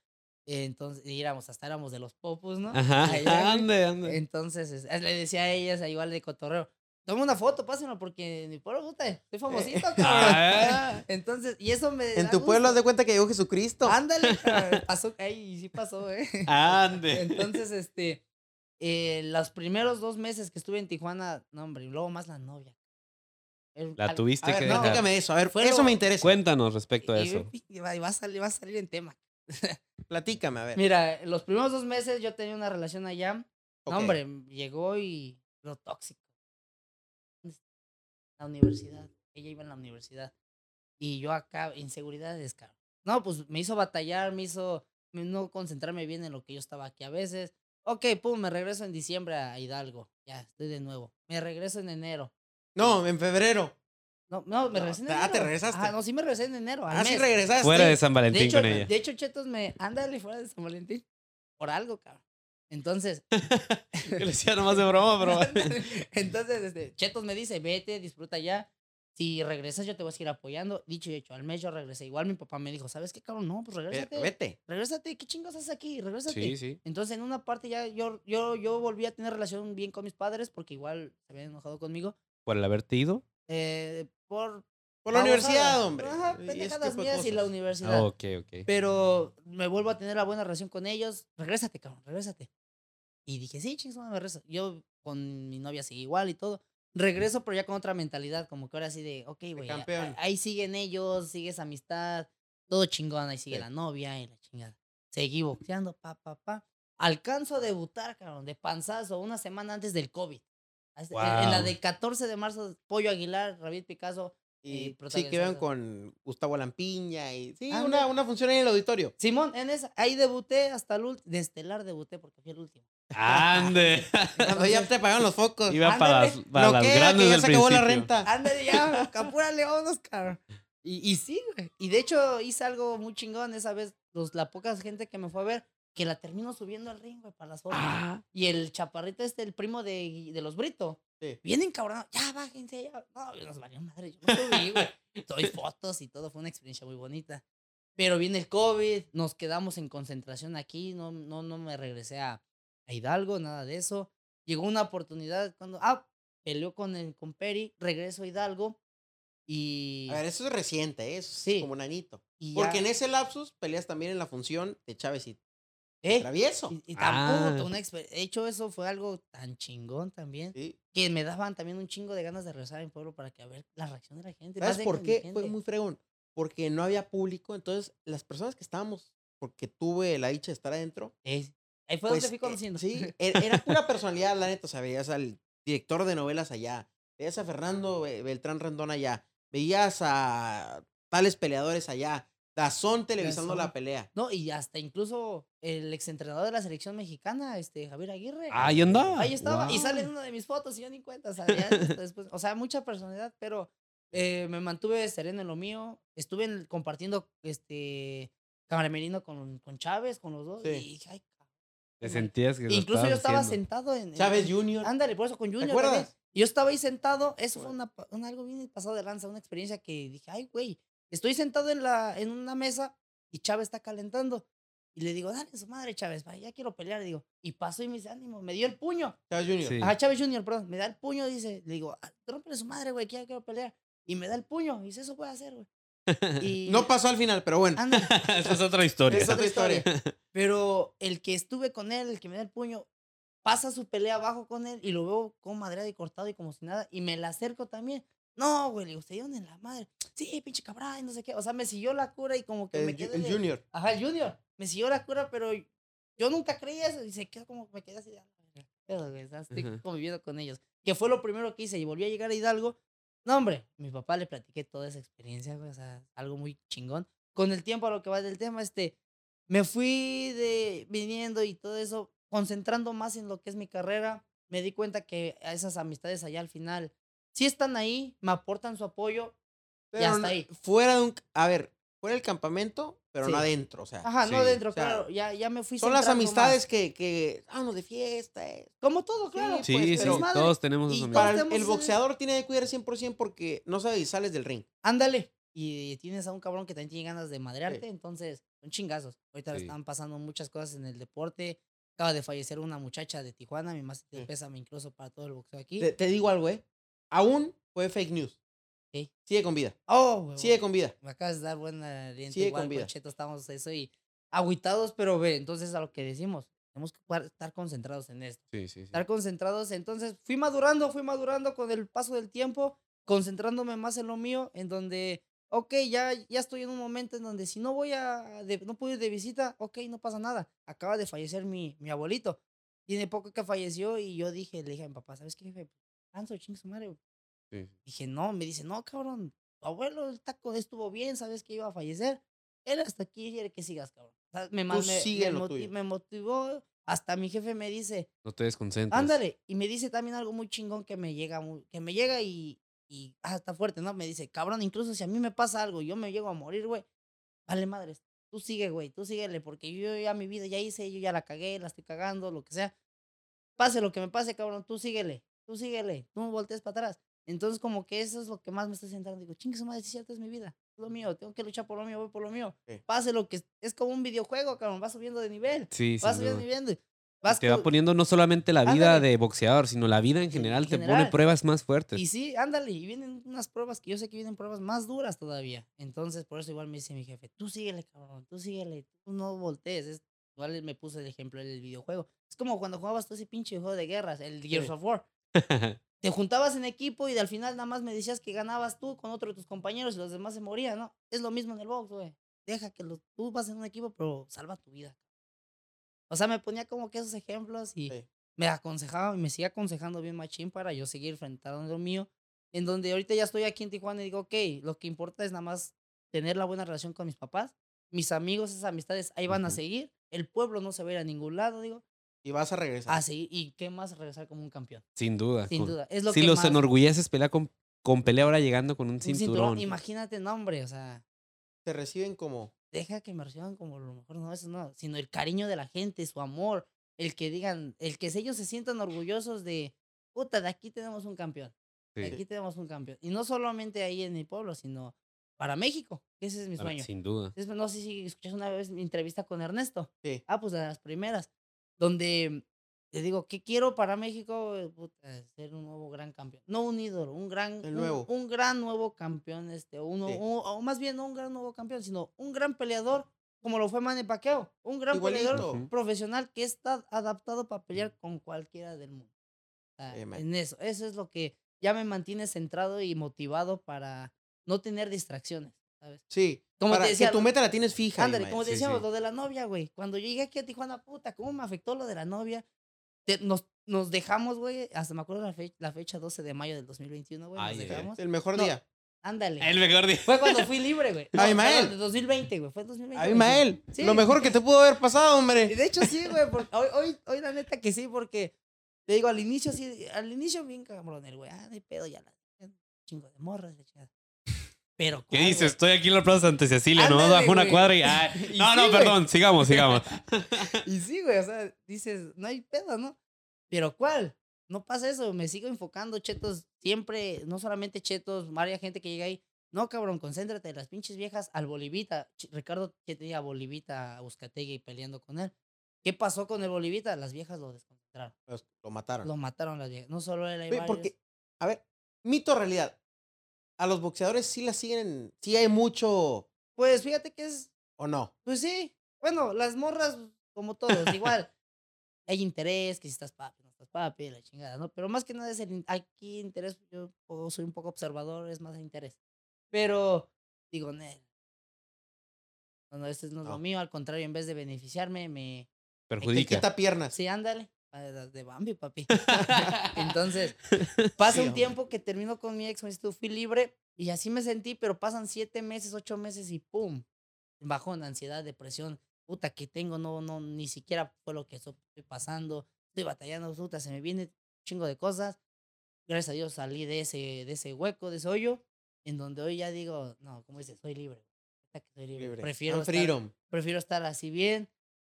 Speaker 3: eh, entonces, y éramos, hasta éramos de los popus, ¿no?
Speaker 2: Ajá.
Speaker 3: Allá.
Speaker 2: Ande, ande.
Speaker 3: Entonces, es- le decía a ellas, igual de cotorreo, toma una foto, pásenlo, porque en mi pueblo, puta, estoy famosito, cabrón.
Speaker 2: Ah.
Speaker 3: Entonces, y eso me
Speaker 1: En
Speaker 3: da
Speaker 1: tu pueblo, haz de cuenta que llegó Jesucristo.
Speaker 3: Ándale, cabrón, pasó, ahí sí pasó, eh.
Speaker 2: Ande.
Speaker 3: Entonces, este, eh, los primeros dos meses que estuve en Tijuana, no, hombre, y luego más la novia. El-
Speaker 2: La
Speaker 3: al-
Speaker 2: tuviste
Speaker 1: A ver,
Speaker 2: que
Speaker 1: no, explícame eso. A ver,
Speaker 3: Fue
Speaker 1: eso
Speaker 3: lo-
Speaker 1: me interesa.
Speaker 2: Cuéntanos respecto a
Speaker 3: y-
Speaker 2: eso.
Speaker 3: y- y va, y va a salir, va a salir en tema.
Speaker 1: Platícame, a ver.
Speaker 3: Mira, los primeros dos meses yo tenía una relación allá.
Speaker 1: Ok.
Speaker 3: No, hombre, llegó y lo tóxico. La universidad. Ella iba en la universidad. Y yo acá, inseguridades, cabrón. No, pues me hizo batallar, me hizo no concentrarme bien en lo que yo estaba aquí a veces. Ok, pum, me regreso en diciembre a Hidalgo. Ya, estoy de nuevo. Me regreso en enero.
Speaker 1: No, en febrero.
Speaker 3: No, no, me
Speaker 1: No,
Speaker 3: regresé en
Speaker 1: ah,
Speaker 3: enero.
Speaker 1: te regresaste.
Speaker 3: Ah, no, sí me regresé en enero.
Speaker 1: Ah, sí regresaste.
Speaker 2: Fuera de San Valentín
Speaker 3: de hecho,
Speaker 2: con ella.
Speaker 3: De hecho, Chetos me. Ándale fuera de San Valentín. Por algo, cabrón. Entonces.
Speaker 2: Yo le decía nomás de broma, pero.
Speaker 3: Entonces, este, Chetos me dice, vete, disfruta ya. Si regresas, yo te voy a seguir apoyando. Dicho y hecho, al mes yo regresé. Igual mi papá me dijo, ¿sabes qué, cabrón? No, pues regrésate.
Speaker 1: Vete.
Speaker 3: Regrésate, ¿qué chingos haces aquí? Regrésate.
Speaker 2: Sí, sí.
Speaker 3: Entonces, en una parte ya yo, yo, yo volví a tener relación bien con mis padres porque igual se habían enojado conmigo.
Speaker 2: Por el haberte ido.
Speaker 3: eh, por...
Speaker 1: Por la universidad, hombre.
Speaker 3: Ajá, pendejadas mías y la universidad.
Speaker 2: Ah, ok, ok.
Speaker 3: Pero me vuelvo a tener la buena relación con ellos. Regrésate, cabrón, regrésate. Y dije, sí, chingos, me regreso. Yo con mi novia sigue igual y todo. Regreso, pero ya con otra mentalidad, como que ahora así de, ok, güey, a-
Speaker 1: campeón.
Speaker 3: a- ahí siguen ellos, sigue esa amistad, todo chingón, ahí sigue
Speaker 1: Sí.
Speaker 3: la novia y la chingada. Seguí boxeando, pa, pa, pa. Alcanzo a debutar, cabrón, de panzazo, una semana antes del COVID. Hasta- En, en la
Speaker 2: Guau.
Speaker 3: de 14 de marzo, Pollo Aguilar, David Picasso.
Speaker 1: Y
Speaker 3: eh,
Speaker 1: sí, que iban con Gustavo Lampiña y sí, una, una función ahí en el auditorio.
Speaker 3: Simón, en esa, ahí debuté hasta el último, de estelar debuté porque fui el último.
Speaker 2: Ande.
Speaker 1: Cuando ya te pagaron los focos.
Speaker 2: Iba para las, las grandes
Speaker 1: que ya
Speaker 2: del
Speaker 1: se acabó la
Speaker 2: principio.
Speaker 1: renta.
Speaker 3: Ándale ya, apúrale, vámonos, cabrón. Y, y sí, güey. Y de hecho hice algo muy chingón esa vez. Los, la poca gente que me fue a ver, que la termino subiendo al ring, güey, para las fotos.
Speaker 2: Ah,
Speaker 3: Y el chaparrito este, el primo de, de los Brito,
Speaker 1: Sí.
Speaker 3: bien encabronado. Ya, bájense, ya. No, nos valió madre. Yo no subí, güey. Doy fotos y todo. Fue una experiencia muy bonita. Pero viene el COVID, nos quedamos en concentración aquí. No, no, no me regresé a, a Hidalgo, nada de eso. Llegó una oportunidad cuando. Ah, peleó con, el, con Peri, regreso a Hidalgo. Y.
Speaker 1: A ver, eso es reciente, ¿eh? eso es
Speaker 3: Sí.
Speaker 1: como nanito.
Speaker 3: y
Speaker 1: Porque
Speaker 3: ya-
Speaker 1: en ese lapsus peleas también en la función de Chávez y
Speaker 3: Eh,
Speaker 1: Travieso.
Speaker 3: y, y
Speaker 2: Ah.
Speaker 3: tampoco, una exper- De hecho, eso fue algo tan chingón también.
Speaker 1: Sí.
Speaker 3: que me daban también un chingo de ganas de regresar a mi pueblo para que a ver la reacción de la gente.
Speaker 1: ¿Sabes por qué?
Speaker 3: gente.
Speaker 1: Fue muy fregón. Porque no había público, entonces las personas que estábamos, porque tuve la dicha de estar adentro,
Speaker 3: Es- ahí fue
Speaker 1: pues,
Speaker 3: donde fui
Speaker 1: eh,
Speaker 3: conociendo.
Speaker 1: sí, e- era pura personalidad, la neta. O sea, veías al director de novelas allá, veías a Fernando Be- Beltrán Rendón allá, veías a tales peleadores allá, Dazón televisando la
Speaker 3: Dazón.
Speaker 1: pelea.
Speaker 3: No, y hasta incluso el exentrenador de la selección mexicana, este Javier Aguirre.
Speaker 2: Ah, ahí andaba.
Speaker 3: Ahí estaba. Y
Speaker 2: Guau.
Speaker 3: sale en una de mis fotos y yo ni cuenta. O sea, ya después, o sea, mucha personalidad, pero eh, me mantuve sereno en lo mío. Estuve en- compartiendo este camaramerino con, con Chávez, con los dos.
Speaker 1: Sí.
Speaker 3: Y dije, ay.
Speaker 2: Te sentías que lo
Speaker 3: Incluso yo estaba
Speaker 2: haciendo.
Speaker 3: sentado en.
Speaker 1: Chávez Jr.
Speaker 3: Ándale, por eso con Junior.
Speaker 1: acuerdas?
Speaker 3: también. Yo estaba ahí sentado, eso fue una, pa- un algo bien pasado de lanza, una experiencia que dije, ay, güey, estoy sentado en, la, en una mesa y Chávez está calentando. Y le digo, dale su madre, Chávez, va, ya quiero pelear. Digo, y pasó y me dice, ánimo, me dio el puño.
Speaker 1: Chávez Jr.
Speaker 2: Sí.
Speaker 3: Ajá, Chávez Junior, perdón, me da el puño, dice, le digo, "Ah, rómpele su madre, güey, que ya quiero pelear. Y me da el puño. Y dice, eso puede hacer, güey. Y
Speaker 1: No pasó al final, pero bueno.
Speaker 2: Esa es otra historia.
Speaker 3: Es otra
Speaker 1: historia.
Speaker 3: Pero el que estuve con él, el que me da el puño, pasa su pelea abajo con él y lo veo como madreado y cortado y como si nada. Y me la acerco también. No, güey, le digo, ¿se dieron en la madre? Sí, pinche cabrón, y no sé qué. O sea, me siguió la cura y como que
Speaker 1: El,
Speaker 3: me quedé.
Speaker 1: el
Speaker 3: de-
Speaker 1: Junior.
Speaker 3: Ajá, el Junior. Me siguió la cura, pero yo nunca creí eso. Y se quedó como, me quedé así de. "Ah, la verga, qué pedo, güey", estoy
Speaker 2: Ajá.
Speaker 3: conviviendo con ellos. Que fue lo primero que hice. Y volví a llegar a Hidalgo. No, hombre, mi papá le platiqué toda esa experiencia, güey. O sea, algo muy chingón. Con el tiempo, a lo que va del tema, este. Me fui de viniendo y todo eso, concentrando más en lo que es mi carrera. Me di cuenta que a esas amistades allá al final sí están ahí, me aportan su apoyo.
Speaker 1: Pero
Speaker 3: hasta
Speaker 1: no-
Speaker 3: ahí.
Speaker 1: fuera de un. A ver, fuera del campamento, pero no
Speaker 3: Sí.
Speaker 1: adentro. O sea,
Speaker 3: Ajá, no
Speaker 2: sí,
Speaker 3: dentro,
Speaker 1: o sea,
Speaker 3: claro. Ya, ya me fui
Speaker 1: son las amistades
Speaker 3: más.
Speaker 1: que, que. Vámonos de fiesta. eh.
Speaker 3: Como todo, claro.
Speaker 2: Sí,
Speaker 1: pues,
Speaker 2: sí,
Speaker 1: pero-
Speaker 3: madre.
Speaker 2: todos tenemos
Speaker 3: Y
Speaker 1: Para
Speaker 2: amigos.
Speaker 1: el, boxeador tiene que cuidar 100% porque no sabes si sales del ring.
Speaker 3: Ándale. Y tienes a un cabrón que también tiene ganas de madrearte, entonces son chingazos. Ahorita están pasando muchas cosas en el deporte. Acaba de fallecer una muchacha de Tijuana, mi más
Speaker 1: Sí.
Speaker 3: pésame incluso para todo el boxeo aquí.
Speaker 1: Te, te digo algo, ¿eh? Aún fue fake news. Sigue con vida.
Speaker 3: Oh, güey,
Speaker 1: Sigue con vida.
Speaker 3: Me acabas de dar buena aliento.
Speaker 1: Sigue
Speaker 3: Igual
Speaker 1: con vida.
Speaker 3: Cheto estamos eso y agüitados, pero ve, entonces a lo que decimos, tenemos que estar concentrados en esto.
Speaker 2: Sí, sí, sí.
Speaker 3: Estar concentrados, entonces fui madurando, fui madurando con el paso del tiempo, concentrándome más en lo mío, en donde, ok, ya, ya estoy en un momento en donde si no voy a, de- no puedo ir de visita, ok, no pasa nada. Acaba de fallecer mi, mi abuelito. Tiene poco que falleció y yo dije, le dije a mi papá, ¿sabes qué, jefe? Canso, chingue su madre,
Speaker 2: Sí.
Speaker 3: Dije, no, me dice, no, cabrón, tu abuelo, el taco estuvo bien, sabes que iba a fallecer. Él hasta aquí quiere que sigas, cabrón. O sea, me,
Speaker 1: Tú
Speaker 3: me-
Speaker 1: sigue
Speaker 3: me
Speaker 1: lo
Speaker 3: moti-
Speaker 1: tuyo.
Speaker 3: me motivó, hasta mi jefe me dice,
Speaker 2: No te desconcentres.
Speaker 3: ándale, y me dice también algo muy chingón que me llega, que me llega y, y ah, está fuerte, ¿no? Me dice, cabrón, incluso si a mí me pasa algo yo me llego a morir, güey, vale madres, tú sigue, güey, tú síguele, porque yo ya mi vida ya hice, yo ya la cagué, la estoy cagando, lo que sea. Pase lo que me pase, cabrón, tú síguele, tú síguele, tú no voltees para atrás. Entonces, como que eso es lo que más me está centrando. Digo, chingue su madre, es cierto, es mi vida. Es lo mío, tengo que luchar por lo mío, voy por lo mío.
Speaker 1: Sí.
Speaker 3: Pase lo que es como un videojuego, cabrón, vas subiendo de nivel.
Speaker 2: Sí,
Speaker 3: vas subiendo de nivel. Vas
Speaker 2: Te va poniendo no solamente la vida de boxeador, sino la vida en general. te pone pruebas más fuertes.
Speaker 3: Y sí, ándale, y vienen unas pruebas que yo sé que vienen pruebas más duras todavía. Entonces, por eso igual me dice mi jefe, tú síguele, cabrón, tú síguele, tú no voltees. Es, igual me puso el ejemplo del videojuego. Es como cuando jugabas tú ese pinche juego de guerras, el Gears
Speaker 1: Sí.
Speaker 3: of War. Te juntabas en equipo y al final nada más me decías que ganabas tú con otro de tus compañeros y los demás se morían, ¿no? Es lo mismo en el box, güey. Deja que los, tú vas en un equipo, pero salva tu vida. O sea, me ponía como que esos ejemplos y
Speaker 1: Sí.
Speaker 3: me aconsejaba y me sigue aconsejando bien machín para yo seguir enfrentando lo mío. En donde ahorita ya estoy aquí en Tijuana y digo, ok, lo que importa es nada más tener la buena relación con mis papás. Mis amigos, esas amistades ahí van a seguir. El pueblo no se va a ir a ningún lado, digo.
Speaker 1: Y vas a regresar.
Speaker 3: A seguir. ¿Y qué más regresar como un campeón?
Speaker 2: Sin duda.
Speaker 3: Sin
Speaker 2: con-
Speaker 3: duda. Es lo
Speaker 2: si
Speaker 3: que
Speaker 2: los
Speaker 3: más-
Speaker 2: enorgulleces pelear con, con pelea ahora llegando con un
Speaker 3: un
Speaker 2: cinturón.
Speaker 3: Imagínate, no, hombre, o sea,
Speaker 1: Te reciben como.
Speaker 3: deja que me reciban como lo mejor, no, eso no, sino el cariño de la gente, su amor, el que digan, el que ellos se sientan orgullosos de, puta, de aquí tenemos un campeón, de
Speaker 2: Sí.
Speaker 3: aquí tenemos un campeón. Y no solamente ahí en mi pueblo, sino para México, que ese es mi sueño.
Speaker 2: Sin duda.
Speaker 3: No sé si escuchas una vez mi entrevista con Ernesto.
Speaker 1: Sí.
Speaker 3: Ah, pues de las primeras. Donde te digo, ¿qué quiero para México? Eh, puta, ser un nuevo gran campeón. No un ídolo, un gran,
Speaker 1: El nuevo.
Speaker 3: Un, gran nuevo campeón. Este, uno,
Speaker 1: Sí.
Speaker 3: un- o más bien no un gran nuevo campeón, sino un gran peleador, como lo fue Manny Pacquiao. Un gran peleador profesional que está adaptado para pelear con cualquiera del mundo. O sea,
Speaker 1: Sí, man.
Speaker 3: en eso. Eso es lo que ya me mantiene centrado y motivado para no tener distracciones, ¿sabes?
Speaker 1: Sí.
Speaker 3: Como te
Speaker 1: para
Speaker 3: decía,
Speaker 1: que tu meta la tienes fija.
Speaker 3: Ándale, como
Speaker 2: Sí,
Speaker 3: decíamos,
Speaker 2: sí.
Speaker 3: lo de la novia, güey. Cuando yo llegué aquí a Tijuana, puta, ¿cómo me afectó lo de la novia? Te- nos, nos dejamos, güey, hasta me acuerdo la, fe- la fecha 12 de mayo del 2021, güey. Nos
Speaker 2: Ay, ay, ay.
Speaker 3: dejamos.
Speaker 1: El mejor
Speaker 3: No,
Speaker 1: día.
Speaker 3: Ándale.
Speaker 2: El mejor día.
Speaker 3: Fue cuando fui libre, güey. No,
Speaker 1: Abimael.
Speaker 3: perdón, de 2020, güey. Fue en 2020. güey.
Speaker 1: Abimael.
Speaker 3: Sí.
Speaker 1: Lo mejor que te pudo haber pasado,
Speaker 3: Y
Speaker 1: hombre.
Speaker 3: de hecho, sí, güey. Hoy, hoy, hoy, la neta que sí, porque te digo, al inicio, sí, al inicio, bien cabrón, el güey. Ah, no hay pedo, ya la. Chingo de morras, la chingada. Pero.
Speaker 2: ¿Qué
Speaker 3: ¿cuál,
Speaker 2: dices? Estoy aquí en la Plaza Santa Cecilia, no bajo una cuadra y. ay,
Speaker 3: Y
Speaker 2: no,
Speaker 3: sí,
Speaker 2: no,
Speaker 3: güey.
Speaker 2: perdón, sigamos, sigamos.
Speaker 3: Y sí, güey, o sea, dices, no hay pedo, ¿no? Pero ¿cuál? No pasa eso, me sigo enfocando, chetos, siempre, no solamente chetos, varias gente que llega ahí. No, cabrón, concéntrate, las pinches viejas al Bolivita. Ch- Ricardo que tenía a Bolivita, a Buscategui peleando con él. ¿Qué pasó con el Bolivita? Las viejas lo desconcentraron.
Speaker 1: Pues, lo mataron.
Speaker 3: Lo mataron las viejas. No solo él, hay
Speaker 1: Ve,
Speaker 3: varios.
Speaker 1: Porque, a ver, mito realidad. A los boxeadores sí la siguen, sí hay mucho
Speaker 3: Pues fíjate que es,
Speaker 1: o no.
Speaker 3: pues sí. Bueno, las morras, como todos, igual. Hay interés, que si estás papi, no estás papi, la chingada, ¿no? Pero más que nada es el, aquí interés, yo soy un poco observador, es más el interés. Pero, digo, Nel. No, no, este no es
Speaker 1: No.
Speaker 3: lo mío, al contrario, en vez de beneficiarme, me,
Speaker 2: Perjudica.
Speaker 1: quita piernas.
Speaker 3: Sí, ándale. De Bambi, papi. Entonces, pasa
Speaker 1: Sí,
Speaker 3: un tiempo que termino con mi ex, me dice, tú fui libre y así me sentí, pero pasan siete meses, ocho meses y pum, bajón, ansiedad, depresión, puta que tengo, no, no, ni siquiera fue lo que estoy pasando, estoy batallando, puta, se me viene un chingo de cosas. Gracias a Dios salí de ese, de ese hueco, de ese hoyo, en donde hoy ya digo, no, como dices, soy libre. soy libre.
Speaker 1: Libre.
Speaker 3: Prefiero estar- prefiero estar así bien,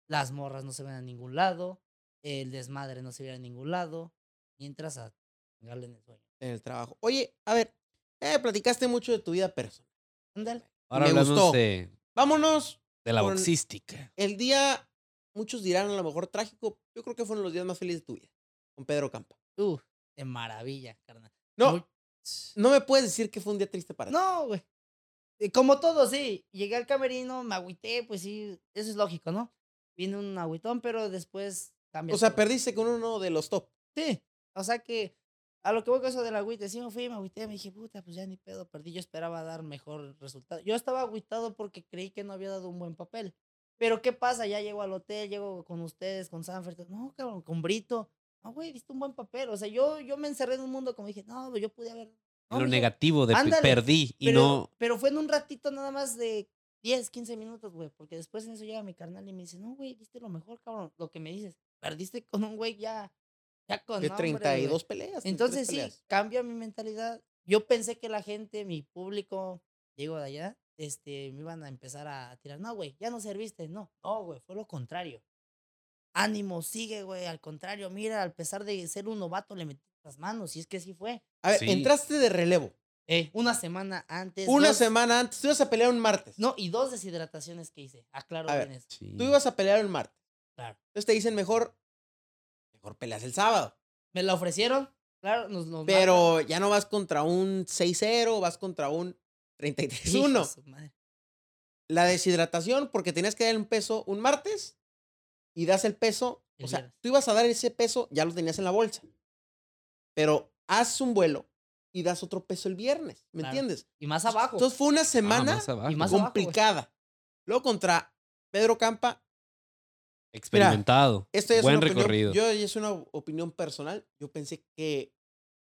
Speaker 3: las morras no se ven a ningún lado, el desmadre no se ve a ningún lado, mientras a en el sueño.
Speaker 1: en el trabajo. Oye, a ver, eh, platicaste mucho de tu vida personal.
Speaker 3: Ándale.
Speaker 2: Ahora
Speaker 1: Me
Speaker 2: hablamos
Speaker 1: gustó.
Speaker 2: de,
Speaker 1: Vámonos.
Speaker 2: de la boxística.
Speaker 1: El día, muchos dirán a lo mejor trágico, yo creo que fueron los días más felices de tu vida, con Pedro Campa.
Speaker 3: Uf, de maravilla, carnal.
Speaker 1: No,
Speaker 3: Muy-
Speaker 1: no me puedes decir que fue un día triste para ti.
Speaker 3: No, güey. Eh, Como todo, sí. Llegué al camerino, me agüité, pues sí, eso es lógico, ¿no? Vino un agüitón, pero después cambia.
Speaker 1: O sea,
Speaker 3: todo.
Speaker 1: perdiste con uno de los top.
Speaker 3: Sí. O sea que a lo que voy con eso del agüite, sí me fui, me agüité, me dije, puta, pues ya ni pedo, perdí. Yo esperaba dar mejor resultado. Yo estaba agüitado porque creí que no había dado un buen papel. Pero ¿qué pasa? Ya llego al hotel, llego con ustedes, con Sanford. No, cabrón, con Brito. No, güey, diste un buen papel. O sea, yo, yo me encerré en un mundo como dije, no, yo pude haber. No,
Speaker 2: lo negativo de
Speaker 3: ándale,
Speaker 2: perdí y
Speaker 3: pero,
Speaker 2: no.
Speaker 3: pero fue en un ratito nada más de 10, 15 minutos, güey. Porque después en eso llega mi carnal y me dice, no, güey, diste lo mejor, cabrón. Lo que me dices, perdiste con un güey ya, ya con
Speaker 1: De
Speaker 3: nombre, güey".
Speaker 1: 32 peleas. 33
Speaker 3: Entonces sí,
Speaker 1: peleas.
Speaker 3: cambia mi mentalidad. Yo pensé que la gente, mi público, digo de allá, este, me iban a empezar a tirar. No, güey, ya no serviste. No, no, güey, fue lo contrario. Ánimo, sigue, güey. Al contrario, mira, al pesar de ser un novato, le metí las manos. Y es que sí fue.
Speaker 1: A ver,
Speaker 2: Sí.
Speaker 1: entraste de relevo.
Speaker 3: Eh, una semana antes.
Speaker 1: Una
Speaker 3: dos-
Speaker 1: semana antes. Tú ibas a pelear un martes.
Speaker 3: No, y dos deshidrataciones que hice. Aclaro
Speaker 1: A ver,
Speaker 3: bien eso.
Speaker 2: Sí.
Speaker 1: Tú ibas a pelear un martes.
Speaker 3: Claro.
Speaker 1: Entonces te dicen mejor, mejor peleas el sábado.
Speaker 3: Me la ofrecieron. Claro, nos, nos
Speaker 1: Pero ya no vas contra un 6-0, vas contra un
Speaker 3: Hijo
Speaker 1: 33-1.
Speaker 3: de su madre.
Speaker 1: La deshidratación, porque tenías que dar un peso un martes y das el peso.
Speaker 3: El
Speaker 1: o sea,
Speaker 3: viernes.
Speaker 1: tú ibas a dar ese peso, ya lo tenías en la bolsa. Pero haz un vuelo y das otro peso el viernes. ¿Me
Speaker 3: Claro.
Speaker 1: entiendes?
Speaker 3: Y más abajo.
Speaker 1: Entonces fue una
Speaker 2: Ah,
Speaker 1: semana
Speaker 2: más abajo.
Speaker 3: y más abajo, güey.
Speaker 1: complicada. Luego contra Pedro Campa,
Speaker 2: Experimentado.
Speaker 1: esto es
Speaker 2: Buen
Speaker 1: una opinión,
Speaker 2: recorrido.
Speaker 1: yo es una opinión personal. Yo pensé que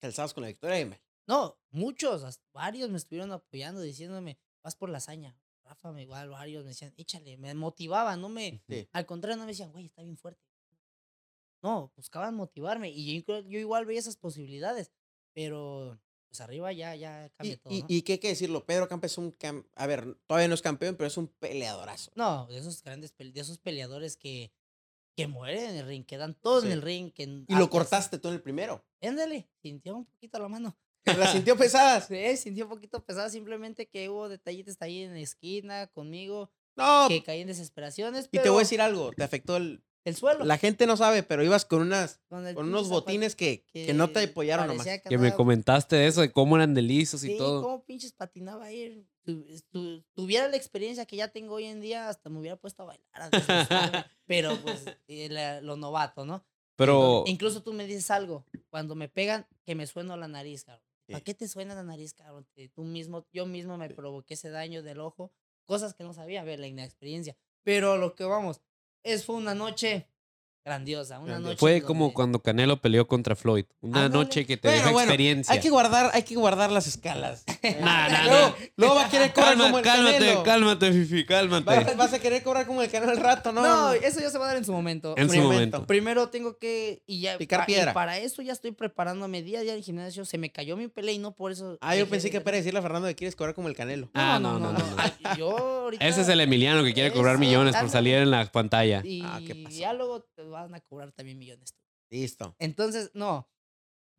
Speaker 1: calzabas con la victoria de Mel.
Speaker 3: No, muchos, varios me estuvieron apoyando, diciéndome, vas por la hazaña. Rafa, me igual, varios me decían, échale, me motivaban, no me,
Speaker 1: Sí.
Speaker 3: al contrario, no me decían, güey, está bien fuerte. No, buscaban motivarme y yo, igual veía esas posibilidades, pero pues arriba ya, ya cambia
Speaker 1: Y,
Speaker 3: todo.
Speaker 1: y,
Speaker 3: ¿no?
Speaker 1: y qué hay que decirlo, Pedro Campa es un... cam- a ver, todavía no es campeón, pero es un peleadorazo.
Speaker 3: No, de esos grandes, de esos peleadores que, que mueren en el ring, quedan todos
Speaker 1: Sí.
Speaker 3: en el ring. Que
Speaker 1: Y lo cortaste tú en el primero.
Speaker 3: Ándale, sintió un poquito la mano.
Speaker 1: La sintió pesadas.
Speaker 3: Sí, sintió un poquito pesada, simplemente que hubo detallitos ahí en la esquina conmigo,
Speaker 1: No,
Speaker 3: que caí en desesperaciones.
Speaker 1: y te voy a decir algo, te afectó el...
Speaker 3: El suelo.
Speaker 1: La gente no sabe, pero ibas con unas...
Speaker 3: con, el
Speaker 1: Con unos botines que, que no te apoyaron nomás.
Speaker 3: parecía
Speaker 2: Que me comentaste de eso, de cómo eran de lisos y
Speaker 3: Sí,
Speaker 2: todo.
Speaker 3: cómo pinches patinaba ahí. Tu- tu- tuviera la experiencia que ya tengo hoy en día, hasta me hubiera puesto a bailar. subirme, pero pues eh, la- lo novato, ¿no?
Speaker 2: Pero
Speaker 3: Incluso tú me dices algo, cuando me pegan, que me sueno la nariz, cabrón. ¿Para qué te suena la nariz, cabrón? Tú mismo, yo mismo me provoqué ese daño del ojo, cosas que no sabía, a ver, la inexperiencia. Pero lo que vamos, es fue una noche grandiosa, una
Speaker 1: Grandiosa.
Speaker 3: noche.
Speaker 2: fue
Speaker 3: donde-
Speaker 2: como cuando Canelo peleó contra Floyd. Una noche que te
Speaker 1: Bueno,
Speaker 2: deja
Speaker 1: bueno,
Speaker 2: experiencia.
Speaker 1: Hay que guardar, hay que guardar las escalas.
Speaker 2: Nah, nah,
Speaker 1: luego,
Speaker 2: nah.
Speaker 1: luego va a querer cobrar
Speaker 2: Calma-
Speaker 1: como el
Speaker 2: cálmate,
Speaker 1: Canelo.
Speaker 2: cálmate, Fifi, cálmate.
Speaker 1: Vas, vas a querer cobrar como el canal al rato, ¿no?
Speaker 3: No, eso ya se va a dar en su momento.
Speaker 2: en su
Speaker 1: Primero.
Speaker 2: momento.
Speaker 3: Primero tengo que. Y ya,
Speaker 1: Picar
Speaker 3: pa- y
Speaker 1: piedra.
Speaker 3: para eso ya estoy preparándome día a día en el gimnasio. Se me cayó mi pelea y no por eso.
Speaker 1: Ah, yo pensé
Speaker 3: de
Speaker 1: que para decirle a Fernando que quieres cobrar como el Canelo.
Speaker 2: Ah, no, no, no, no.
Speaker 3: Ay, Yo ahorita.
Speaker 2: Ese es el Emiliano que quiere cobrar millones por salir en la pantalla.
Speaker 3: Y
Speaker 1: Ah, ¿qué pasó?
Speaker 3: Van a cobrar también millones. tú.
Speaker 1: Listo.
Speaker 3: Entonces, no.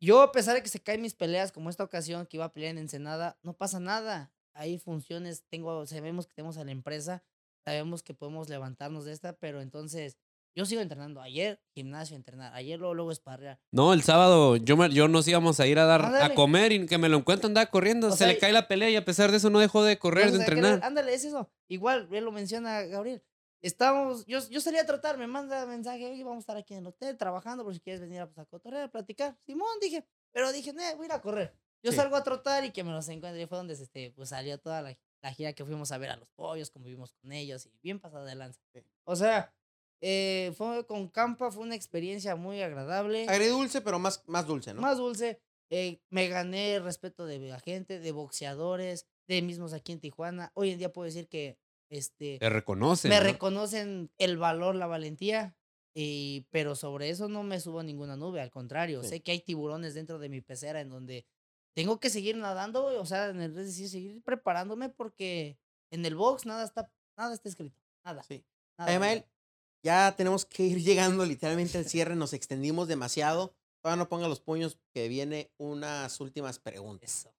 Speaker 3: Yo, a pesar de que se caen mis peleas, como esta ocasión que iba a pelear en Ensenada, no pasa nada. Hay funciones, tengo, sabemos que tenemos a la empresa, sabemos que podemos levantarnos de esta, pero entonces Yo sigo entrenando. Ayer, gimnasio, entrenar. Ayer luego, luego esparrear.
Speaker 2: No, el sábado yo, me- yo nos íbamos a ir a dar a
Speaker 3: Ándale.
Speaker 2: comer y que me lo encuentro andaba corriendo.
Speaker 3: O
Speaker 2: se
Speaker 3: sea,
Speaker 2: le cae la pelea y a pesar de eso no dejó de correr, de
Speaker 3: a
Speaker 2: entrenar.
Speaker 3: Ándale, es eso. Igual, él lo menciona Gabriel. Estamos, yo, yo salí a tratar, me manda mensaje, oye, vamos a estar aquí en el hotel trabajando, por si quieres venir a, pues, a cotorrear, a platicar. Simón, dije, pero dije, "Nah, voy a ir a correr. Yo
Speaker 1: Sí.
Speaker 3: salgo a trotar y que me los encuentre. Y fue donde este, pues, salió toda la, la gira que fuimos a ver a los pollos, convivimos con ellos y bien pasada de lanza.
Speaker 1: Sí.
Speaker 3: O sea, eh, fue con Campa, fue una experiencia muy agradable.
Speaker 1: Agridulce, pero más, más dulce, ¿no?
Speaker 3: Más dulce. eh, me gané el respeto de la gente, de boxeadores, de mismos aquí en Tijuana. Hoy en día puedo decir que este,
Speaker 2: Te reconocen.
Speaker 3: me
Speaker 2: ¿no?
Speaker 3: reconocen el valor, la valentía. Y, pero sobre eso no me subo a ninguna nube, al contrario,
Speaker 1: Sí.
Speaker 3: sé que hay tiburones dentro de mi pecera en donde tengo que seguir nadando, o sea, en el- es decir, seguir preparándome porque en el box nada está, nada está escrito, nada.
Speaker 1: Sí.
Speaker 3: nada,
Speaker 1: Emael,
Speaker 3: nada.
Speaker 1: ya tenemos que ir llegando literalmente al cierre, nos extendimos demasiado. Todavía no ponga los puños, que viene unas últimas preguntas.
Speaker 3: Eso.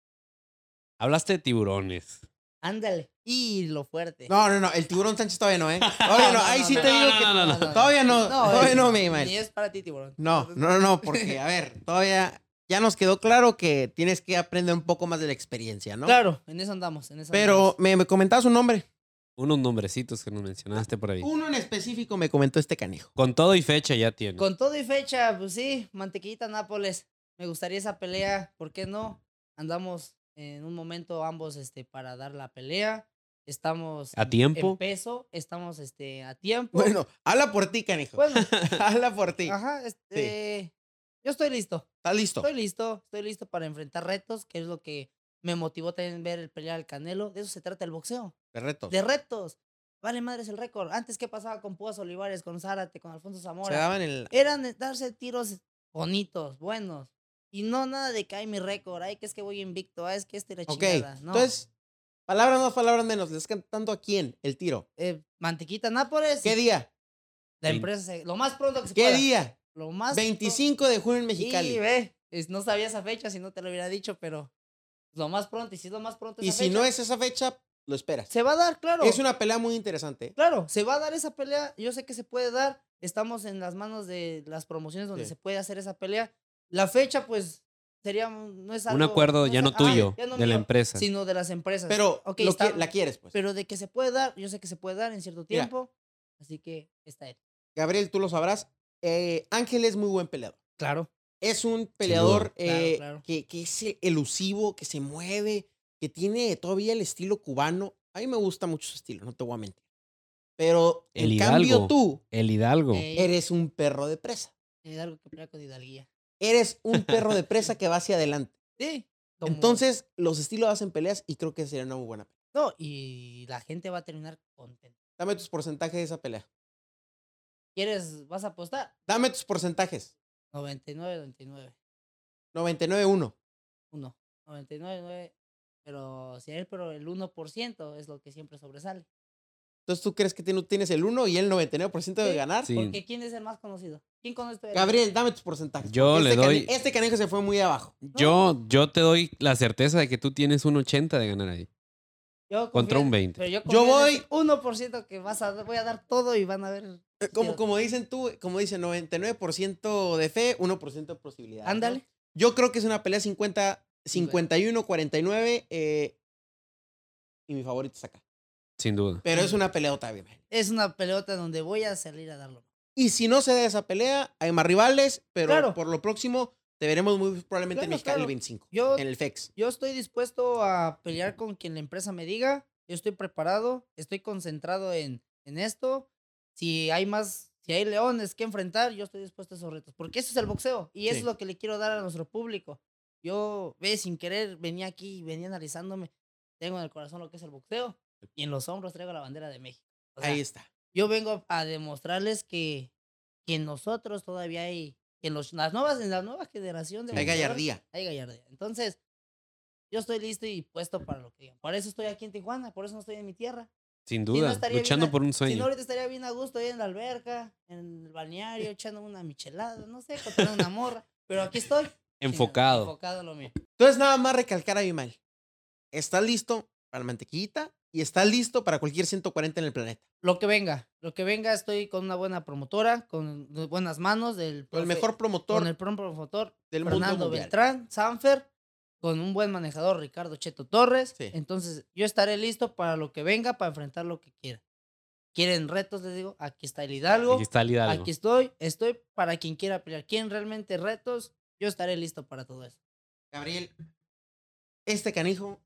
Speaker 2: Hablaste de tiburones.
Speaker 3: Ándale. Y lo fuerte.
Speaker 1: No, no, no, el tiburón Sánchez todavía no, ¿eh? Todavía no, ahí sí
Speaker 3: no,
Speaker 1: te
Speaker 2: no,
Speaker 1: digo que
Speaker 2: no, no, no.
Speaker 1: todavía no, todavía no, mi
Speaker 3: Ni es para ti, tiburón.
Speaker 1: No, no, no, no, porque, a ver, todavía ya nos quedó claro que tienes que aprender un poco más de la experiencia, ¿no?
Speaker 3: Claro, en eso andamos. En eso
Speaker 1: Pero
Speaker 3: andamos.
Speaker 1: me, me comentabas un nombre.
Speaker 2: Unos nombrecitos que nos mencionaste por ahí.
Speaker 1: Uno en específico me comentó este canijo.
Speaker 2: Con todo y fecha ya tiene.
Speaker 3: Con todo y fecha, pues sí, Mantequillita Nápoles. Me gustaría esa pelea, ¿por qué no? Andamos en un momento ambos este, para dar la pelea. Estamos
Speaker 2: ¿A tiempo?
Speaker 3: En peso, estamos este, a tiempo.
Speaker 1: Bueno, habla por ti, canijo.
Speaker 3: Bueno,
Speaker 1: habla por ti.
Speaker 3: ajá, este, yo estoy listo.
Speaker 1: ¿Estás listo?
Speaker 3: Estoy listo, estoy listo para enfrentar retos, que es lo que me motivó también ver el pelear al Canelo. De eso se trata el boxeo.
Speaker 1: De retos.
Speaker 3: De retos. Vale, madre, es el récord. Antes, ¿qué pasaba con Púas Olivares, con Zárate, con Alfonso
Speaker 1: Se
Speaker 3: Zamora?
Speaker 1: daban el...
Speaker 3: Eran de darse tiros bonitos, buenos. Y no nada de que hay mi récord, ay, que es que voy invicto, ay, es que este y la chingada. No.
Speaker 1: entonces, palabras más, palabras menos. ¿Le estás cantando a quién el tiro?
Speaker 3: Eh, Mantequita Nápoles.
Speaker 1: ¿Qué día?
Speaker 3: La empresa, se- lo más pronto que se
Speaker 1: ¿Qué
Speaker 3: pueda.
Speaker 1: día?
Speaker 3: Lo más
Speaker 1: 25 de junio en
Speaker 3: pronto-
Speaker 1: Mexicali.
Speaker 3: Y ve, es- no sabía esa fecha, si no te lo hubiera dicho, pero lo más pronto, y si es lo más pronto
Speaker 1: Y
Speaker 3: esa
Speaker 1: si no es esa fecha, lo esperas.
Speaker 3: Se va a dar, claro.
Speaker 1: Es una pelea muy interesante.
Speaker 3: Claro, se va a dar esa pelea. Yo sé que se puede dar. Estamos en las manos de las promociones donde
Speaker 1: Sí.
Speaker 3: se puede hacer esa pelea. La fecha, pues, sería. No es
Speaker 2: Un
Speaker 3: algo-
Speaker 2: acuerdo
Speaker 3: es
Speaker 2: ya no tuyo,
Speaker 3: ya no
Speaker 2: de la empresa.
Speaker 3: Sino de las empresas.
Speaker 1: Pero
Speaker 3: Ok,
Speaker 1: lo
Speaker 3: está-
Speaker 1: qui- la quieres, pues.
Speaker 3: pero de que se puede dar, yo sé que se puede dar en cierto
Speaker 1: Mira.
Speaker 3: tiempo. Así que está él.
Speaker 1: Gabriel, tú lo sabrás. eh, Ángel es muy buen peleador.
Speaker 3: Claro.
Speaker 1: Es un peleador eh,
Speaker 3: claro.
Speaker 1: Que, que es elusivo, que se mueve, que tiene todavía el estilo cubano. A mí me gusta mucho su estilo, no te voy a mentir. Pero
Speaker 2: El
Speaker 1: en cambio
Speaker 2: Hidalgo.
Speaker 1: tú
Speaker 2: El Hidalgo.
Speaker 1: Eres un perro de presa.
Speaker 3: es algo que pelea con Hidalguía.
Speaker 1: Eres un perro de presa que va hacia adelante.
Speaker 3: Sí. como-
Speaker 1: Entonces, los estilos hacen peleas y creo que sería una muy buena pelea.
Speaker 3: No, y la gente va a terminar contenta.
Speaker 1: Dame tus porcentajes de esa pelea.
Speaker 3: ¿Quieres? ¿Vas a apostar?
Speaker 1: Dame tus porcentajes.
Speaker 3: 99, 99.
Speaker 1: 99-1.
Speaker 3: 1. 99, 9. Pero si hay, pero el 1% es lo que siempre sobresale.
Speaker 1: Entonces, ¿tú crees que tienes el 1 y el 99% de
Speaker 3: Sí.
Speaker 1: ganar?
Speaker 2: Sí.
Speaker 3: Porque ¿quién es el más conocido? ¿Quién conoce todavía?
Speaker 1: Gabriel, dame tus porcentajes.
Speaker 2: Yo le
Speaker 1: este
Speaker 2: doy-
Speaker 1: este canijo se fue muy abajo.
Speaker 2: Yo, yo te doy la certeza de que tú tienes un 80 de ganar ahí.
Speaker 3: Yo
Speaker 2: Contra un
Speaker 3: en-
Speaker 2: 20.
Speaker 3: Pero yo,
Speaker 1: Yo
Speaker 3: confío en
Speaker 1: voy-
Speaker 3: ese 1% que vas a voy a dar todo y van a ver.
Speaker 1: Eh, Como, como dicen tú, como dicen, 99% de fe, 1% de posibilidad. ¿no?
Speaker 3: Ándale.
Speaker 1: Yo creo que es una pelea 50, 51-49 eh, y mi favorito está acá.
Speaker 2: Sin duda.
Speaker 1: Pero es una peleota bien.
Speaker 3: Es una pelota donde voy a salir a darlo.
Speaker 1: Y si no se da esa pelea, hay más rivales, pero
Speaker 3: Claro.
Speaker 1: por lo próximo te veremos muy probablemente en
Speaker 3: Claro,
Speaker 1: Mexicali el
Speaker 3: claro.
Speaker 1: 25,
Speaker 3: Yo,
Speaker 1: en el FEX.
Speaker 3: yo estoy dispuesto a pelear con quien la empresa me diga. Yo estoy preparado, estoy concentrado en, en esto. Si hay más, si hay leones que enfrentar, yo estoy dispuesto a esos retos. Porque eso es el boxeo y eso
Speaker 1: Sí.
Speaker 3: es lo que le quiero dar a nuestro público. Yo, ve, sin querer, venía aquí, venía analizándome. Tengo en el corazón lo que es el boxeo y en los hombros traigo la bandera de México. O sea,
Speaker 1: Ahí está.
Speaker 3: Yo vengo a demostrarles que, que en nosotros todavía hay, que en los, las nuevas, en la nueva generación de
Speaker 1: Hay gallardía.
Speaker 3: hay gallardía. Entonces, yo estoy listo y puesto para lo que digan. Por eso estoy aquí en Tijuana, por eso no estoy en mi tierra.
Speaker 2: Sin
Speaker 3: no
Speaker 2: duda.
Speaker 3: estaría bien
Speaker 2: luchando por un
Speaker 3: Si no,
Speaker 2: sueño.
Speaker 3: ahorita estaría bien a gusto ahí en la alberca, en el balneario, echando una michelada, no sé, contando una morra. Pero aquí estoy.
Speaker 2: Enfocado.
Speaker 3: Enfocado en lo mío.
Speaker 1: Entonces, nada más recalcar a Bimal. ¿Estás listo para la mantequillita? Y estás listo para cualquier 140 en el planeta.
Speaker 3: Lo que venga, lo que venga, estoy con una buena promotora, con buenas manos del
Speaker 1: Con el mejor promotor
Speaker 3: con el pro- promotor
Speaker 1: del mundo
Speaker 3: Fernando
Speaker 1: mundial.
Speaker 3: Beltrán, Sanfer, con un buen manejador Ricardo Cheto Torres.
Speaker 1: Sí.
Speaker 3: Entonces, yo estaré listo para lo que venga, para enfrentar lo que quiera. Quieren retos, les digo, aquí está el Hidalgo.
Speaker 2: Aquí está el Hidalgo.
Speaker 3: Aquí estoy, estoy para quien quiera pelear. ¿Quieren realmente retos? Yo estaré listo para todo eso.
Speaker 1: Gabriel, este canijo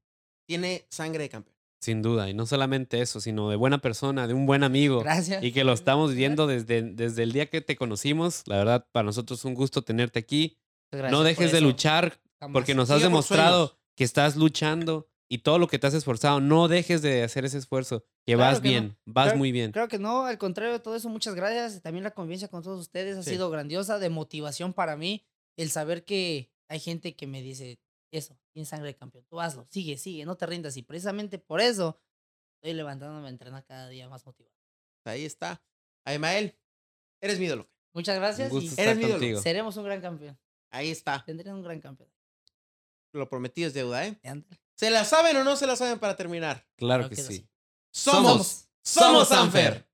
Speaker 1: tiene sangre de campeón.
Speaker 2: Sin duda. Y no solamente eso, sino de buena persona, de un buen amigo.
Speaker 3: Gracias.
Speaker 2: Y que lo estamos viendo desde, desde el día que te conocimos. La verdad, para nosotros es un gusto tenerte aquí.
Speaker 3: Gracias
Speaker 2: no dejes de luchar
Speaker 3: Jamás.
Speaker 2: porque nos has demostrado que estás luchando y todo lo que te has esforzado. No dejes de hacer ese esfuerzo. Que
Speaker 3: Claro
Speaker 2: vas
Speaker 3: que no.
Speaker 2: bien, vas muy bien.
Speaker 3: Creo que no, al contrario de todo eso, muchas gracias. También la convivencia con todos ustedes ha
Speaker 1: Sí.
Speaker 3: sido grandiosa, de motivación para mí. El saber que hay gente que me dice, eso, tienes sangre de campeón, tú hazlo, sigue, sigue, no te rindas. Y precisamente por eso estoy levantándome a entrenar cada día más motivado.
Speaker 1: Ahí está. Aymael, eres mi ídolo.
Speaker 3: Muchas gracias
Speaker 2: Un gusto
Speaker 3: y
Speaker 2: estar
Speaker 1: Eres mi ídolo.
Speaker 2: contigo.
Speaker 3: seremos un gran campeón.
Speaker 1: Ahí está.
Speaker 3: Tendremos un gran campeón.
Speaker 1: Lo prometido es deuda, ¿eh? ¿Se la saben o no se la saben para terminar?
Speaker 2: Claro que
Speaker 3: que
Speaker 2: sí.
Speaker 3: sí.
Speaker 1: Somos, somos Sanfer.